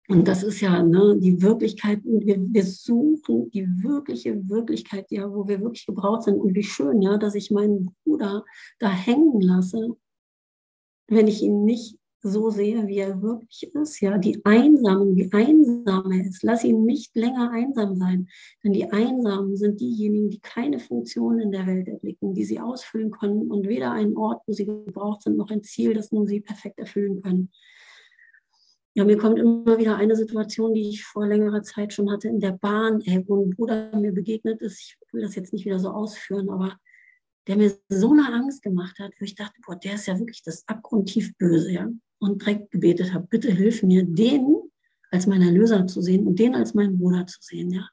und das ist ja ne, die Wirklichkeit, wir, wir suchen die wirkliche Wirklichkeit, ja, wo wir wirklich gebraucht sind. Und wie schön, ja, dass ich meinen Bruder da hängen lasse, wenn ich ihn nicht so sehe, wie er wirklich ist. Ja, die Einsamen, wie einsam er ist. Lass ihn nicht länger einsam sein. Denn die Einsamen sind diejenigen, die keine Funktion in der Welt erblicken, die sie ausfüllen können und weder einen Ort, wo sie gebraucht sind, noch ein Ziel, das nun sie perfekt erfüllen können. Ja, mir kommt immer wieder eine Situation, die ich vor längerer Zeit schon hatte in der Bahn, ey, wo ein Bruder mir begegnet ist. Ich will das jetzt nicht wieder so ausführen, aber der mir so eine Angst gemacht hat, wo ich dachte, boah, der ist ja wirklich das abgrundtief Böse, ja und direkt gebetet habe, bitte hilf mir, den als meinen Erlöser zu sehen und den als meinen Bruder zu sehen, ja.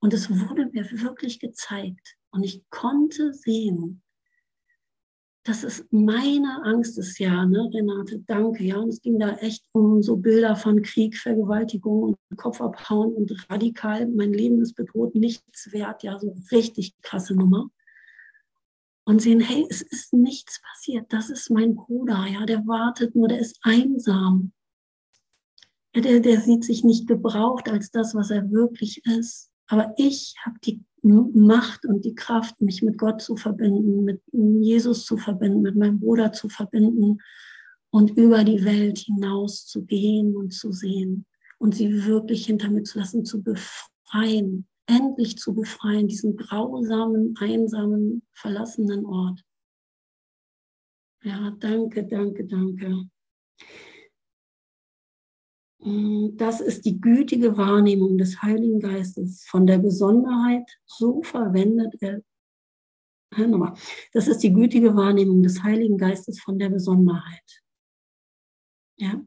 Und es wurde mir wirklich gezeigt und ich konnte sehen, dass es meine Angst ist, ja, ne, Renate, danke, ja. Und es ging da echt um so Bilder von Krieg, Vergewaltigung und Kopf abhauen und radikal, mein Leben ist bedroht, nichts wert, ja, so richtig krasse Nummer und sehen, hey, es ist nichts passiert. Das ist mein Bruder, ja, der wartet nur, der ist einsam. Ja, der, der sieht sich nicht gebraucht als das, was er wirklich ist. Aber ich habe die Macht und die Kraft, mich mit Gott zu verbinden, mit Jesus zu verbinden, mit meinem Bruder zu verbinden und über die Welt hinaus zu gehen und zu sehen und sie wirklich hinter mir zu lassen, zu befreien endlich zu befreien, diesen grausamen, einsamen, verlassenen Ort. Ja, danke, danke, danke. Mm, das ist die gütige Wahrnehmung des Heiligen Geistes von der Besonderheit, so verwendet er. Nochmal. Das ist die gütige Wahrnehmung des Heiligen Geistes von der Besonderheit. Ja,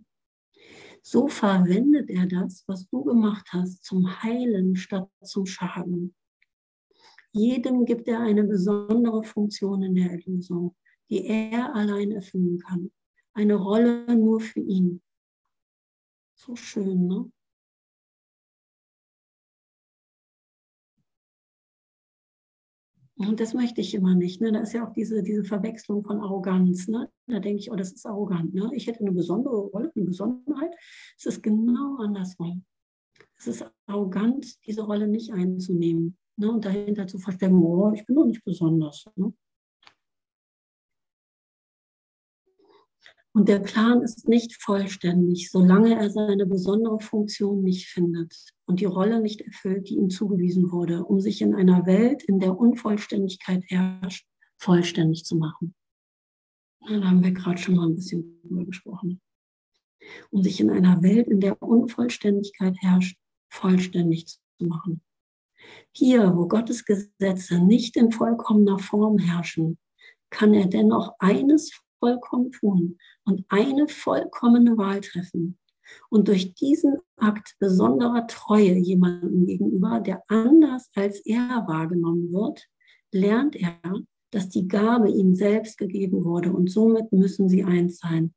so verwendet er das, was du gemacht hast, zum Heilen statt zum Schaden. Jedem gibt er eine besondere Funktion in der Erlösung. die er allein erfüllen kann. Eine Rolle nur für ihn. So schön, ne? Und das möchte ich immer nicht. Ne? Da ist ja auch diese, diese Verwechslung von Arroganz. Ne? Da denke ich, oh, das ist arrogant. Ne? Ich hätte eine besondere Rolle, eine Besonderheit. Es ist genau andersrum. Es ist arrogant, diese Rolle nicht einzunehmen ne? und dahinter zu verstecken, oh, ich bin doch nicht besonders. Ne? Und der Plan ist nicht vollständig, solange er seine besondere Funktion nicht findet und die Rolle nicht erfüllt, die ihm zugewiesen wurde, um sich in einer Welt, in der Unvollständigkeit herrscht, vollständig zu machen. Da haben wir gerade schon mal ein bisschen drüber gesprochen. Um sich in einer Welt, in der Unvollständigkeit herrscht, vollständig zu machen. Hier, wo Gottes Gesetze nicht in vollkommener Form herrschen, kann er dennoch eines vollkommen tun und eine vollkommene Wahl treffen. Und durch diesen Akt besonderer Treue jemandem gegenüber, der anders als er wahrgenommen wird, lernt er, dass die Gabe ihm selbst gegeben wurde und somit müssen sie eins sein.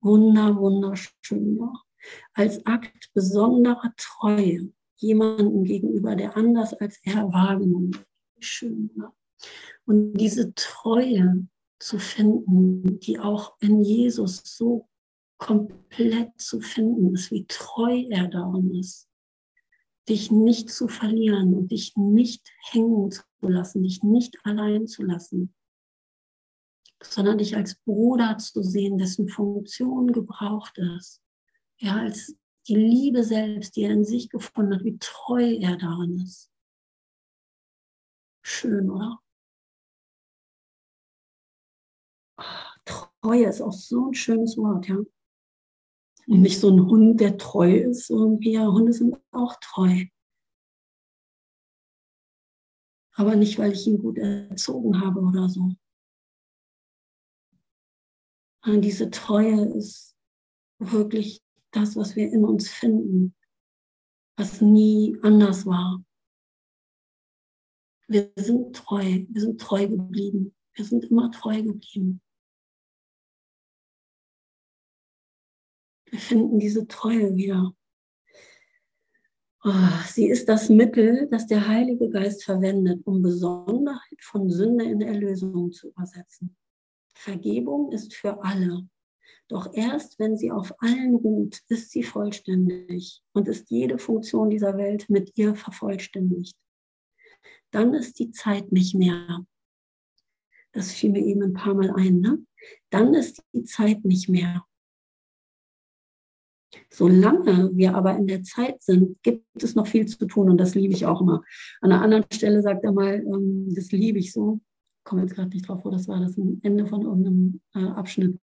Wunder, wunderschön. Als Akt besonderer Treue jemandem gegenüber, der anders als er wahrgenommen wird. Schön. Ja. Und diese Treue zu finden, die auch in Jesus so komplett zu finden ist, wie treu er darin ist, dich nicht zu verlieren und dich nicht hängen zu lassen, dich nicht allein zu lassen, sondern dich als Bruder zu sehen, dessen Funktion gebraucht ist. Ja, als die Liebe selbst, die er in sich gefunden hat, wie treu er darin ist. Schön, oder? Treue ist auch so ein schönes Wort, ja. Und nicht so ein Hund, der treu ist, irgendwie. Ja, Hunde sind auch treu. Aber nicht, weil ich ihn gut erzogen habe oder so. Und diese Treue ist wirklich das, was wir in uns finden, was nie anders war. Wir sind treu, wir sind treu geblieben, wir sind immer treu geblieben. Wir finden diese Treue wieder. Oh, sie ist das Mittel, das der Heilige Geist verwendet, um Besonderheit von Sünde in Erlösung zu übersetzen. Vergebung ist für alle. Doch erst wenn sie auf allen ruht, ist sie vollständig und ist jede Funktion dieser Welt mit ihr vervollständigt. Dann ist die Zeit nicht mehr. Das fiel mir eben ein paar Mal ein. Ne? Dann ist die Zeit nicht mehr. Solange wir aber in der Zeit sind, gibt es noch viel zu tun und das liebe ich auch immer. An einer anderen Stelle sagt er mal, ähm, das liebe ich so. Komme jetzt gerade nicht drauf, wo das war, das ein Ende von irgendeinem äh, Abschnitt.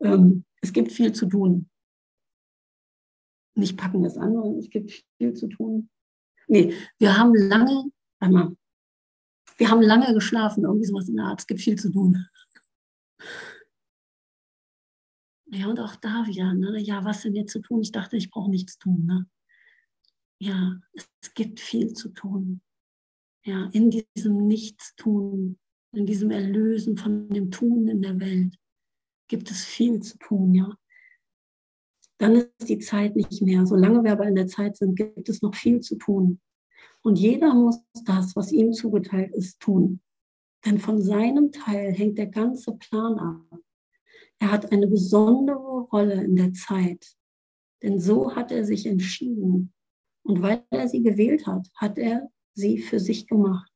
Ähm, es gibt viel zu tun. Nicht packen das an, sondern es gibt viel zu tun. Nee, wir haben lange, einmal, wir haben lange geschlafen, irgendwie sowas in der Art, es gibt viel zu tun. Ja, und auch da wieder, ne? ja, was denn jetzt zu tun? Ich dachte, ich brauche nichts tun. Ne? Ja, es gibt viel zu tun. Ja, in diesem Nichtstun, in diesem Erlösen von dem Tun in der Welt gibt es viel zu tun, ja. Dann ist die Zeit nicht mehr. Solange wir aber in der Zeit sind, gibt es noch viel zu tun. Und jeder muss das, was ihm zugeteilt ist, tun. Denn von seinem Teil hängt der ganze Plan ab. Er hat eine besondere Rolle in der Zeit, denn so hat er sich entschieden. Und weil er sie gewählt hat, hat er sie für sich gemacht.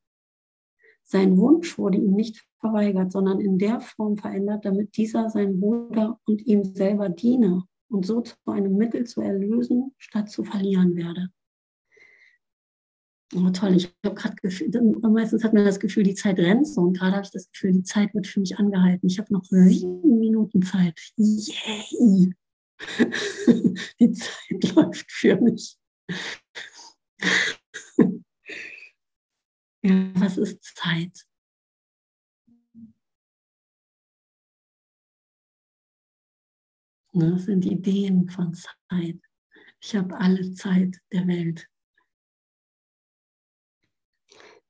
Sein Wunsch wurde ihm nicht verweigert, sondern in der Form verändert, damit dieser sein Bruder und ihm selber diene und so zu einem Mittel zu erlösen, statt zu verlieren werde. Oh, toll, ich habe gerade gefühlt, meistens hat man das Gefühl, die Zeit rennt so und gerade habe ich das Gefühl, die Zeit wird für mich angehalten. Ich habe noch sieben Minuten Zeit. Yay! <laughs> die Zeit läuft für mich. <laughs> ja, was ist Zeit? Das sind Ideen von Zeit. Ich habe alle Zeit der Welt.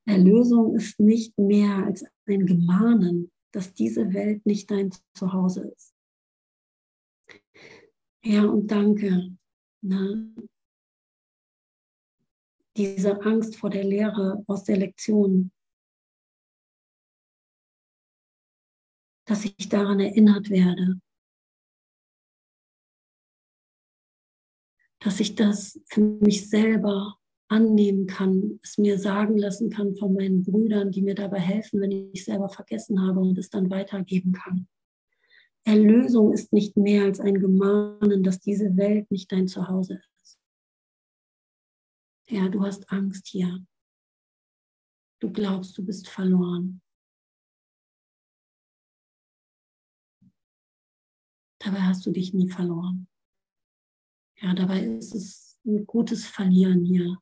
Erlösung ist nicht mehr als ein Gemahnen, dass diese Welt nicht dein Zuhause ist. Ja, und danke. Ne? Diese Angst vor der Lehre aus der Lektion, dass ich daran erinnert werde, dass ich das für mich selber annehmen kann, es mir sagen lassen kann von meinen Brüdern, die mir dabei helfen, wenn ich selber vergessen habe und es dann weitergeben kann. Erlösung ist nicht mehr als ein Gemahnen, dass diese Welt nicht dein Zuhause ist. Ja, du hast Angst hier. Du glaubst, du bist verloren. Dabei hast du dich nie verloren. Ja, dabei ist es ein gutes Verlieren hier.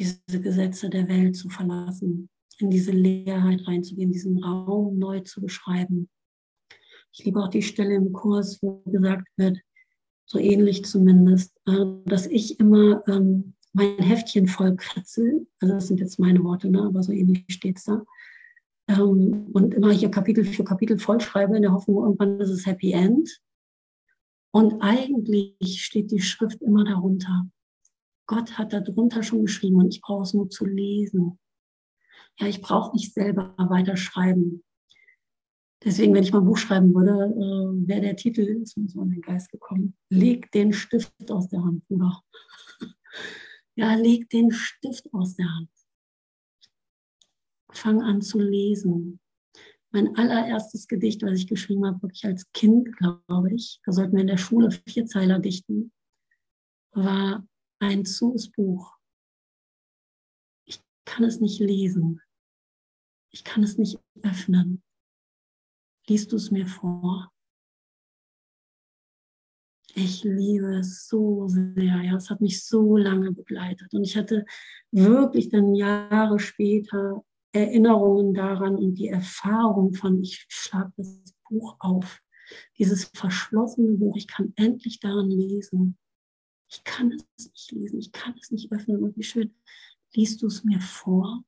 Diese Gesetze der Welt zu verlassen, in diese Leerheit reinzugehen, diesen Raum neu zu beschreiben. Ich liebe auch die Stelle im Kurs, wo gesagt wird, so ähnlich zumindest, äh, dass ich immer ähm, mein Heftchen voll kratze. Also das sind jetzt meine Worte, ne? aber so ähnlich steht es da. Ähm, und immer hier Kapitel für Kapitel vollschreibe in der Hoffnung, irgendwann ist es Happy End. Und eigentlich steht die Schrift immer darunter. Gott hat darunter schon geschrieben und ich brauche es nur zu lesen. Ja, ich brauche nicht selber weiterschreiben. Deswegen, wenn ich mal ein Buch schreiben würde, äh, wäre der Titel, ist mir so in den Geist gekommen, leg den Stift aus der Hand, Bruder. <laughs> ja, leg den Stift aus der Hand. Fang an zu lesen mein allererstes Gedicht, was ich geschrieben habe, wirklich als Kind, glaube ich, da sollten wir in der Schule Vierzeiler dichten, war ein Zus Buch. Ich kann es nicht lesen. Ich kann es nicht öffnen. Liest du es mir vor? Ich liebe es so sehr. Ja, es hat mich so lange begleitet. Und ich hatte wirklich dann Jahre später Erinnerungen daran und die Erfahrung von, ich schlage das Buch auf, dieses verschlossene Buch, ich kann endlich daran lesen. Ich kann es nicht lesen, ich kann es nicht öffnen. Und wie schön, liest du es mir vor?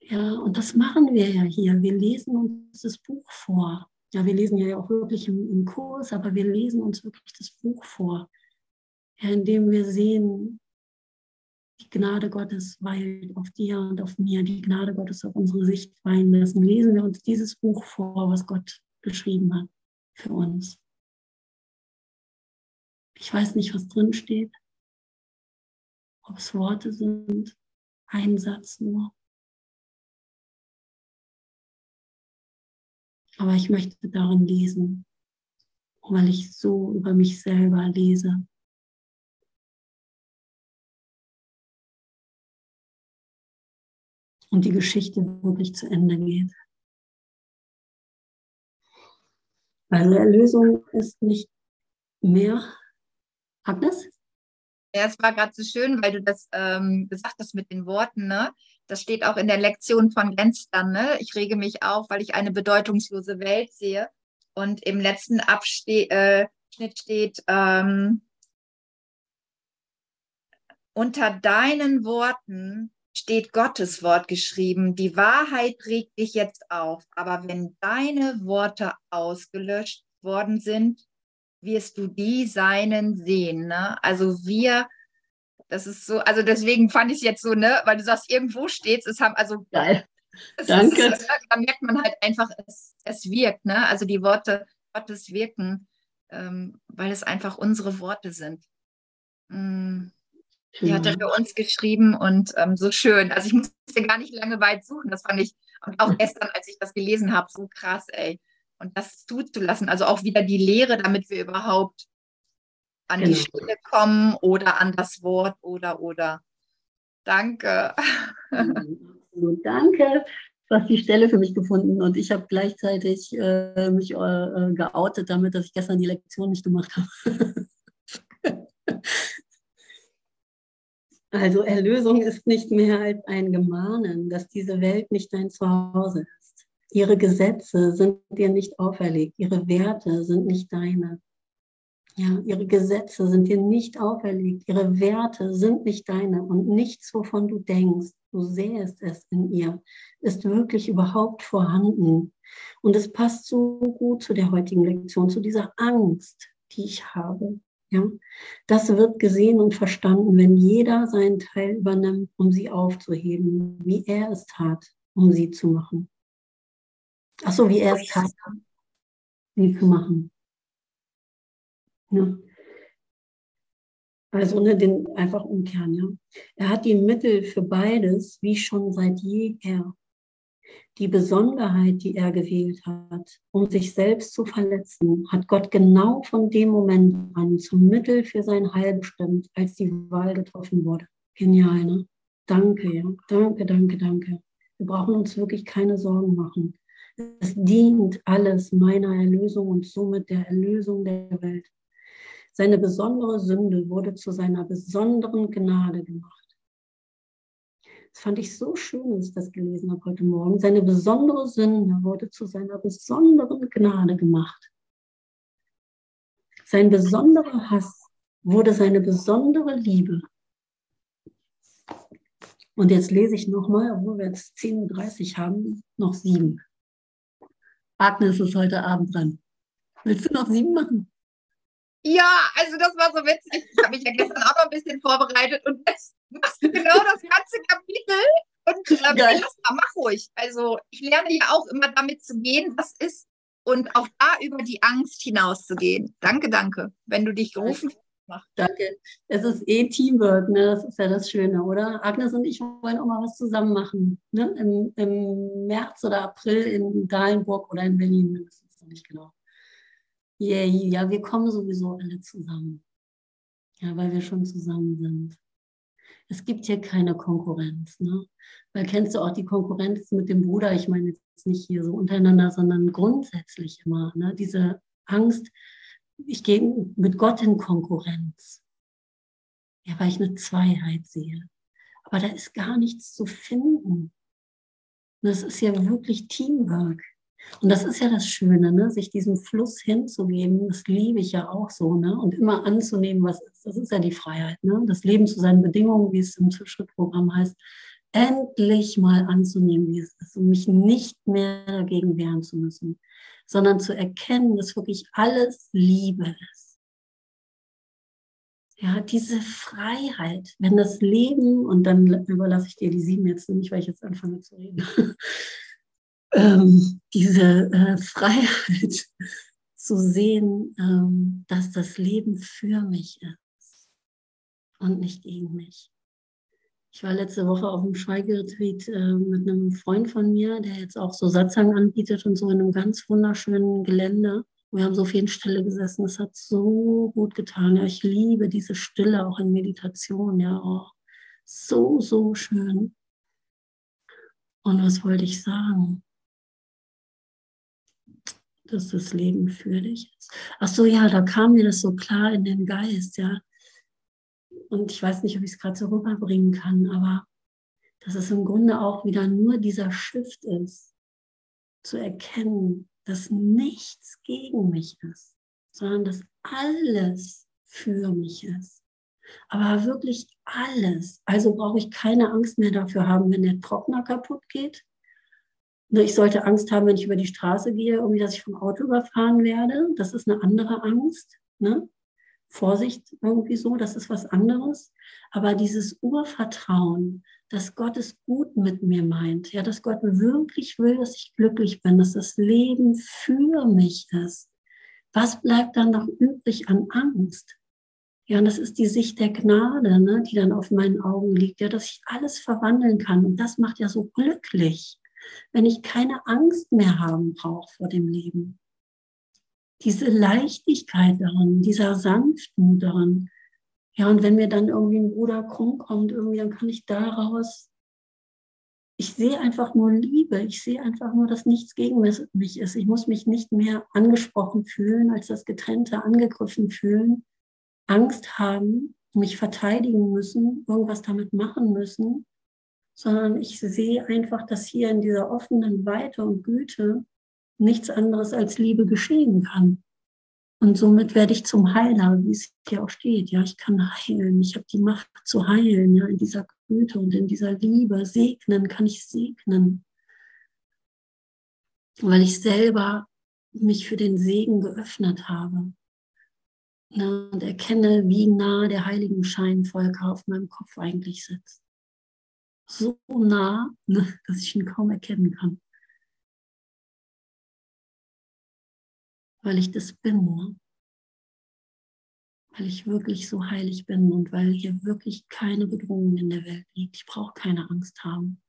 Ja, und das machen wir ja hier. Wir lesen uns das Buch vor. Ja, wir lesen ja auch wirklich im, im Kurs, aber wir lesen uns wirklich das Buch vor. Ja, indem wir sehen, die Gnade Gottes weilt auf dir und auf mir, die Gnade Gottes auf unsere Sicht weilen lassen. Lesen wir uns dieses Buch vor, was Gott geschrieben hat für uns. Ich weiß nicht, was drin steht, ob es Worte sind, ein Satz nur. Aber ich möchte darin lesen, weil ich so über mich selber lese. und die Geschichte wirklich zu Ende geht. Also Erlösung ist nicht mehr. Agnes? Ja, es war gerade so schön, weil du das ähm, gesagt hast mit den Worten. Ne? Das steht auch in der Lektion von Gensler. Ne? Ich rege mich auf, weil ich eine bedeutungslose Welt sehe. Und im letzten Abschnitt äh, steht, ähm, unter deinen Worten steht Gottes Wort geschrieben. Die Wahrheit regt dich jetzt auf. Aber wenn deine Worte ausgelöscht worden sind, wirst du die Seinen sehen. Ne? Also wir, das ist so, also deswegen fand ich es jetzt so, ne, weil du sagst, irgendwo steht es, haben, also Geil. Danke. Ist, da merkt man halt einfach, es, es wirkt, ne? Also die Worte Gottes wirken, ähm, weil es einfach unsere Worte sind. Mm. Die hat er für uns geschrieben und ähm, so schön. Also ich musste gar nicht lange weit suchen. Das fand ich und auch gestern, als ich das gelesen habe, so krass, ey. Und das zuzulassen. Also auch wieder die Lehre, damit wir überhaupt an genau. die Stelle kommen oder an das Wort oder oder. Danke. So, danke. Du hast die Stelle für mich gefunden und ich habe gleichzeitig äh, mich äh, geoutet damit, dass ich gestern die Lektion nicht gemacht habe. <laughs> Also Erlösung ist nicht mehr als ein Gemahnen, dass diese Welt nicht dein Zuhause ist. Ihre Gesetze sind dir nicht auferlegt, ihre Werte sind nicht deine. Ja, ihre Gesetze sind dir nicht auferlegt, ihre Werte sind nicht deine und nichts, wovon du denkst, du sähest es in ihr, ist wirklich überhaupt vorhanden. Und es passt so gut zu der heutigen Lektion, zu dieser Angst, die ich habe. Ja, das wird gesehen und verstanden, wenn jeder seinen Teil übernimmt, um sie aufzuheben, wie er es tat, um sie zu machen. Ach so, wie er es tat, sie zu machen. Ja. Also ne, den einfach umkehren, ja. Er hat die Mittel für beides, wie schon seit jeher. Die Besonderheit, die er gewählt hat, um sich selbst zu verletzen, hat Gott genau von dem Moment an zum Mittel für sein Heil bestimmt, als die Wahl getroffen wurde. Genial, ne? Danke, ja. Danke, danke, danke. Wir brauchen uns wirklich keine Sorgen machen. Es dient alles meiner Erlösung und somit der Erlösung der Welt. Seine besondere Sünde wurde zu seiner besonderen Gnade gemacht. Das fand ich so schön, als ich das gelesen habe heute Morgen. Seine besondere Sünde wurde zu seiner besonderen Gnade gemacht. Sein besonderer Hass wurde seine besondere Liebe. Und jetzt lese ich nochmal, obwohl wir jetzt 10.30 Uhr haben, noch sieben. Agnes ist heute Abend dran. Willst du noch sieben machen? Ja, also das war so witzig. Ich habe mich ja gestern auch noch ein bisschen vorbereitet und jetzt machst du genau das ganze Kapitel. Und ähm, Geil. mal, mach ruhig. Also ich lerne ja auch immer damit zu gehen, was ist und auch da über die Angst hinauszugehen. Danke, danke. Wenn du dich gerufen hast. Mach. Danke. Es ist eh Teamwork, ne? Das ist ja das Schöne, oder? Agnes und ich wollen auch mal was zusammen machen. Ne? Im, Im März oder April in Dahlenburg oder in Berlin, das ist noch nicht genau. Yeah, ja, wir kommen sowieso alle zusammen. Ja, weil wir schon zusammen sind. Es gibt hier keine Konkurrenz. Ne? Weil kennst du auch die Konkurrenz mit dem Bruder? Ich meine jetzt nicht hier so untereinander, sondern grundsätzlich immer. Ne? Diese Angst, ich gehe mit Gott in Konkurrenz. Ja, weil ich eine Zweiheit sehe. Aber da ist gar nichts zu finden. Das ist ja wirklich Teamwork. Und das ist ja das Schöne, ne? sich diesem Fluss hinzugeben, das liebe ich ja auch so, ne? und immer anzunehmen, was ist. Das ist ja die Freiheit, ne? das Leben zu seinen Bedingungen, wie es im Schrittprogramm heißt, endlich mal anzunehmen, wie es ist und mich nicht mehr dagegen wehren zu müssen, sondern zu erkennen, dass wirklich alles Liebe ist. Ja, diese Freiheit, wenn das Leben, und dann überlasse ich dir die sieben jetzt nicht, weil ich jetzt anfange zu reden, <laughs> ähm, diese äh, Freiheit <laughs> zu sehen, ähm, dass das Leben für mich ist und nicht gegen mich. Ich war letzte Woche auf einem Schweigeretreat äh, mit einem Freund von mir, der jetzt auch so Satzang anbietet und so in einem ganz wunderschönen Gelände. Wir haben so viel in Stille gesessen. Es hat so gut getan. Ja, ich liebe diese Stille auch in Meditation. Ja, auch so, so schön. Und was wollte ich sagen? dass das Leben für dich ist. Ach so, ja, da kam mir das so klar in den Geist, ja. Und ich weiß nicht, ob ich es gerade so rüberbringen kann, aber dass es im Grunde auch wieder nur dieser Shift ist, zu erkennen, dass nichts gegen mich ist, sondern dass alles für mich ist. Aber wirklich alles. Also brauche ich keine Angst mehr dafür haben, wenn der Trockner kaputt geht Ne, ich sollte Angst haben, wenn ich über die Straße gehe, irgendwie, dass ich vom Auto überfahren werde. Das ist eine andere Angst. Ne? Vorsicht irgendwie so, das ist was anderes. Aber dieses Urvertrauen, dass Gott es gut mit mir meint, ja, dass Gott wirklich will, dass ich glücklich bin, dass das Leben für mich ist. Was bleibt dann noch übrig an Angst? Ja, und das ist die Sicht der Gnade, ne, die dann auf meinen Augen liegt, ja, dass ich alles verwandeln kann. Und das macht ja so glücklich wenn ich keine Angst mehr haben brauche vor dem Leben. Diese Leichtigkeit darin, dieser Sanftmut darin. Ja, und wenn mir dann irgendwie ein Bruder krumm kommt, irgendwie, dann kann ich daraus, ich sehe einfach nur Liebe, ich sehe einfach nur, dass nichts gegen mich ist. Ich muss mich nicht mehr angesprochen fühlen, als das Getrennte angegriffen fühlen, Angst haben, mich verteidigen müssen, irgendwas damit machen müssen, sondern ich sehe einfach, dass hier in dieser offenen Weite und Güte nichts anderes als Liebe geschehen kann. Und somit werde ich zum Heiler, wie es hier auch steht. Ja, ich kann heilen. Ich habe die Macht zu heilen. Ja, in dieser Güte und in dieser Liebe. Segnen kann ich segnen. Weil ich selber mich für den Segen geöffnet habe. Ja, und erkenne, wie nah der heiligen Scheinvolker auf meinem Kopf eigentlich sitzt. So nah, <laughs> dass ich ihn kaum erkennen kann. Weil ich das bin, ne? weil ich wirklich so heilig bin und weil hier wirklich keine Bedrohung in der Welt liegt. Ich brauche keine Angst haben.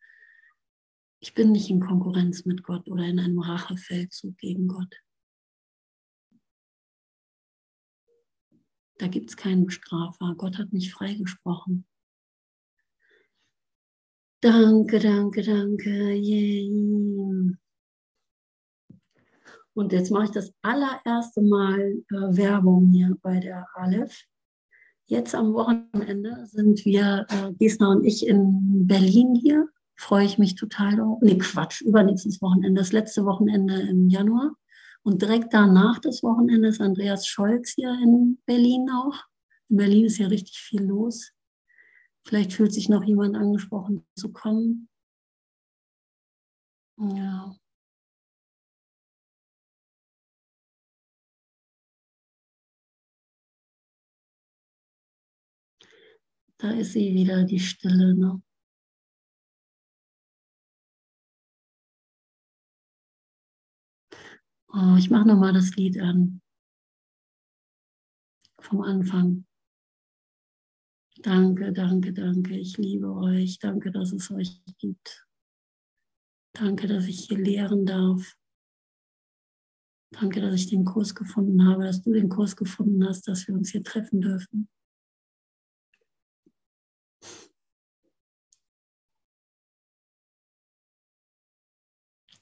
Ich bin nicht in Konkurrenz mit Gott oder in einem Rachefeldzug gegen Gott. Da gibt es keinen Bestrafer. Gott hat mich freigesprochen. Danke, danke, danke. Yeah. Und jetzt mache ich das allererste Mal äh, Werbung hier bei der Aleph. Jetzt am Wochenende sind wir, äh, Gisna und ich, in Berlin hier. Freue ich mich total drauf. Nee, Quatsch, übernächstes Wochenende, das letzte Wochenende im Januar. Und direkt danach das Wochenende ist Andreas Scholz hier in Berlin auch. In Berlin ist ja richtig viel los. Vielleicht fühlt sich noch jemand angesprochen zu kommen. Ja. Da ist sie wieder, die Stille. Ne? Oh, ich mache nochmal das Lied an. Vom Anfang. Danke, danke, danke. Ich liebe euch. Danke, dass es euch gibt. Danke, dass ich hier lehren darf. Danke, dass ich den Kurs gefunden habe, dass du den Kurs gefunden hast, dass wir uns hier treffen dürfen.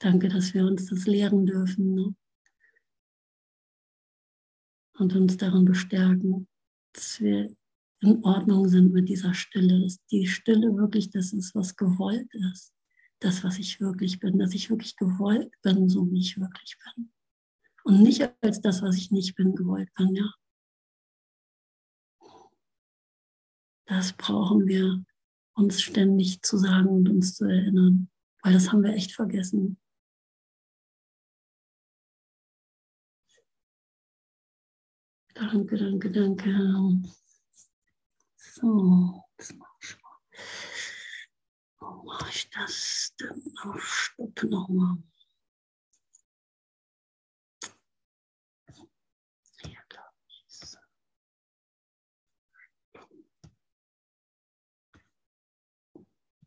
Danke, dass wir uns das lehren dürfen ne? und uns darin bestärken, dass wir in Ordnung sind mit dieser Stille, dass die Stille wirklich das ist, was gewollt ist, das, was ich wirklich bin, dass ich wirklich gewollt bin, so wie ich wirklich bin. Und nicht als das, was ich nicht bin, gewollt bin, ja. Das brauchen wir uns ständig zu sagen und uns zu erinnern, weil das haben wir echt vergessen. Danke, danke, danke. So, jetzt mach ich mal. Wo mache ich das denn? Auf Stopp nochmal.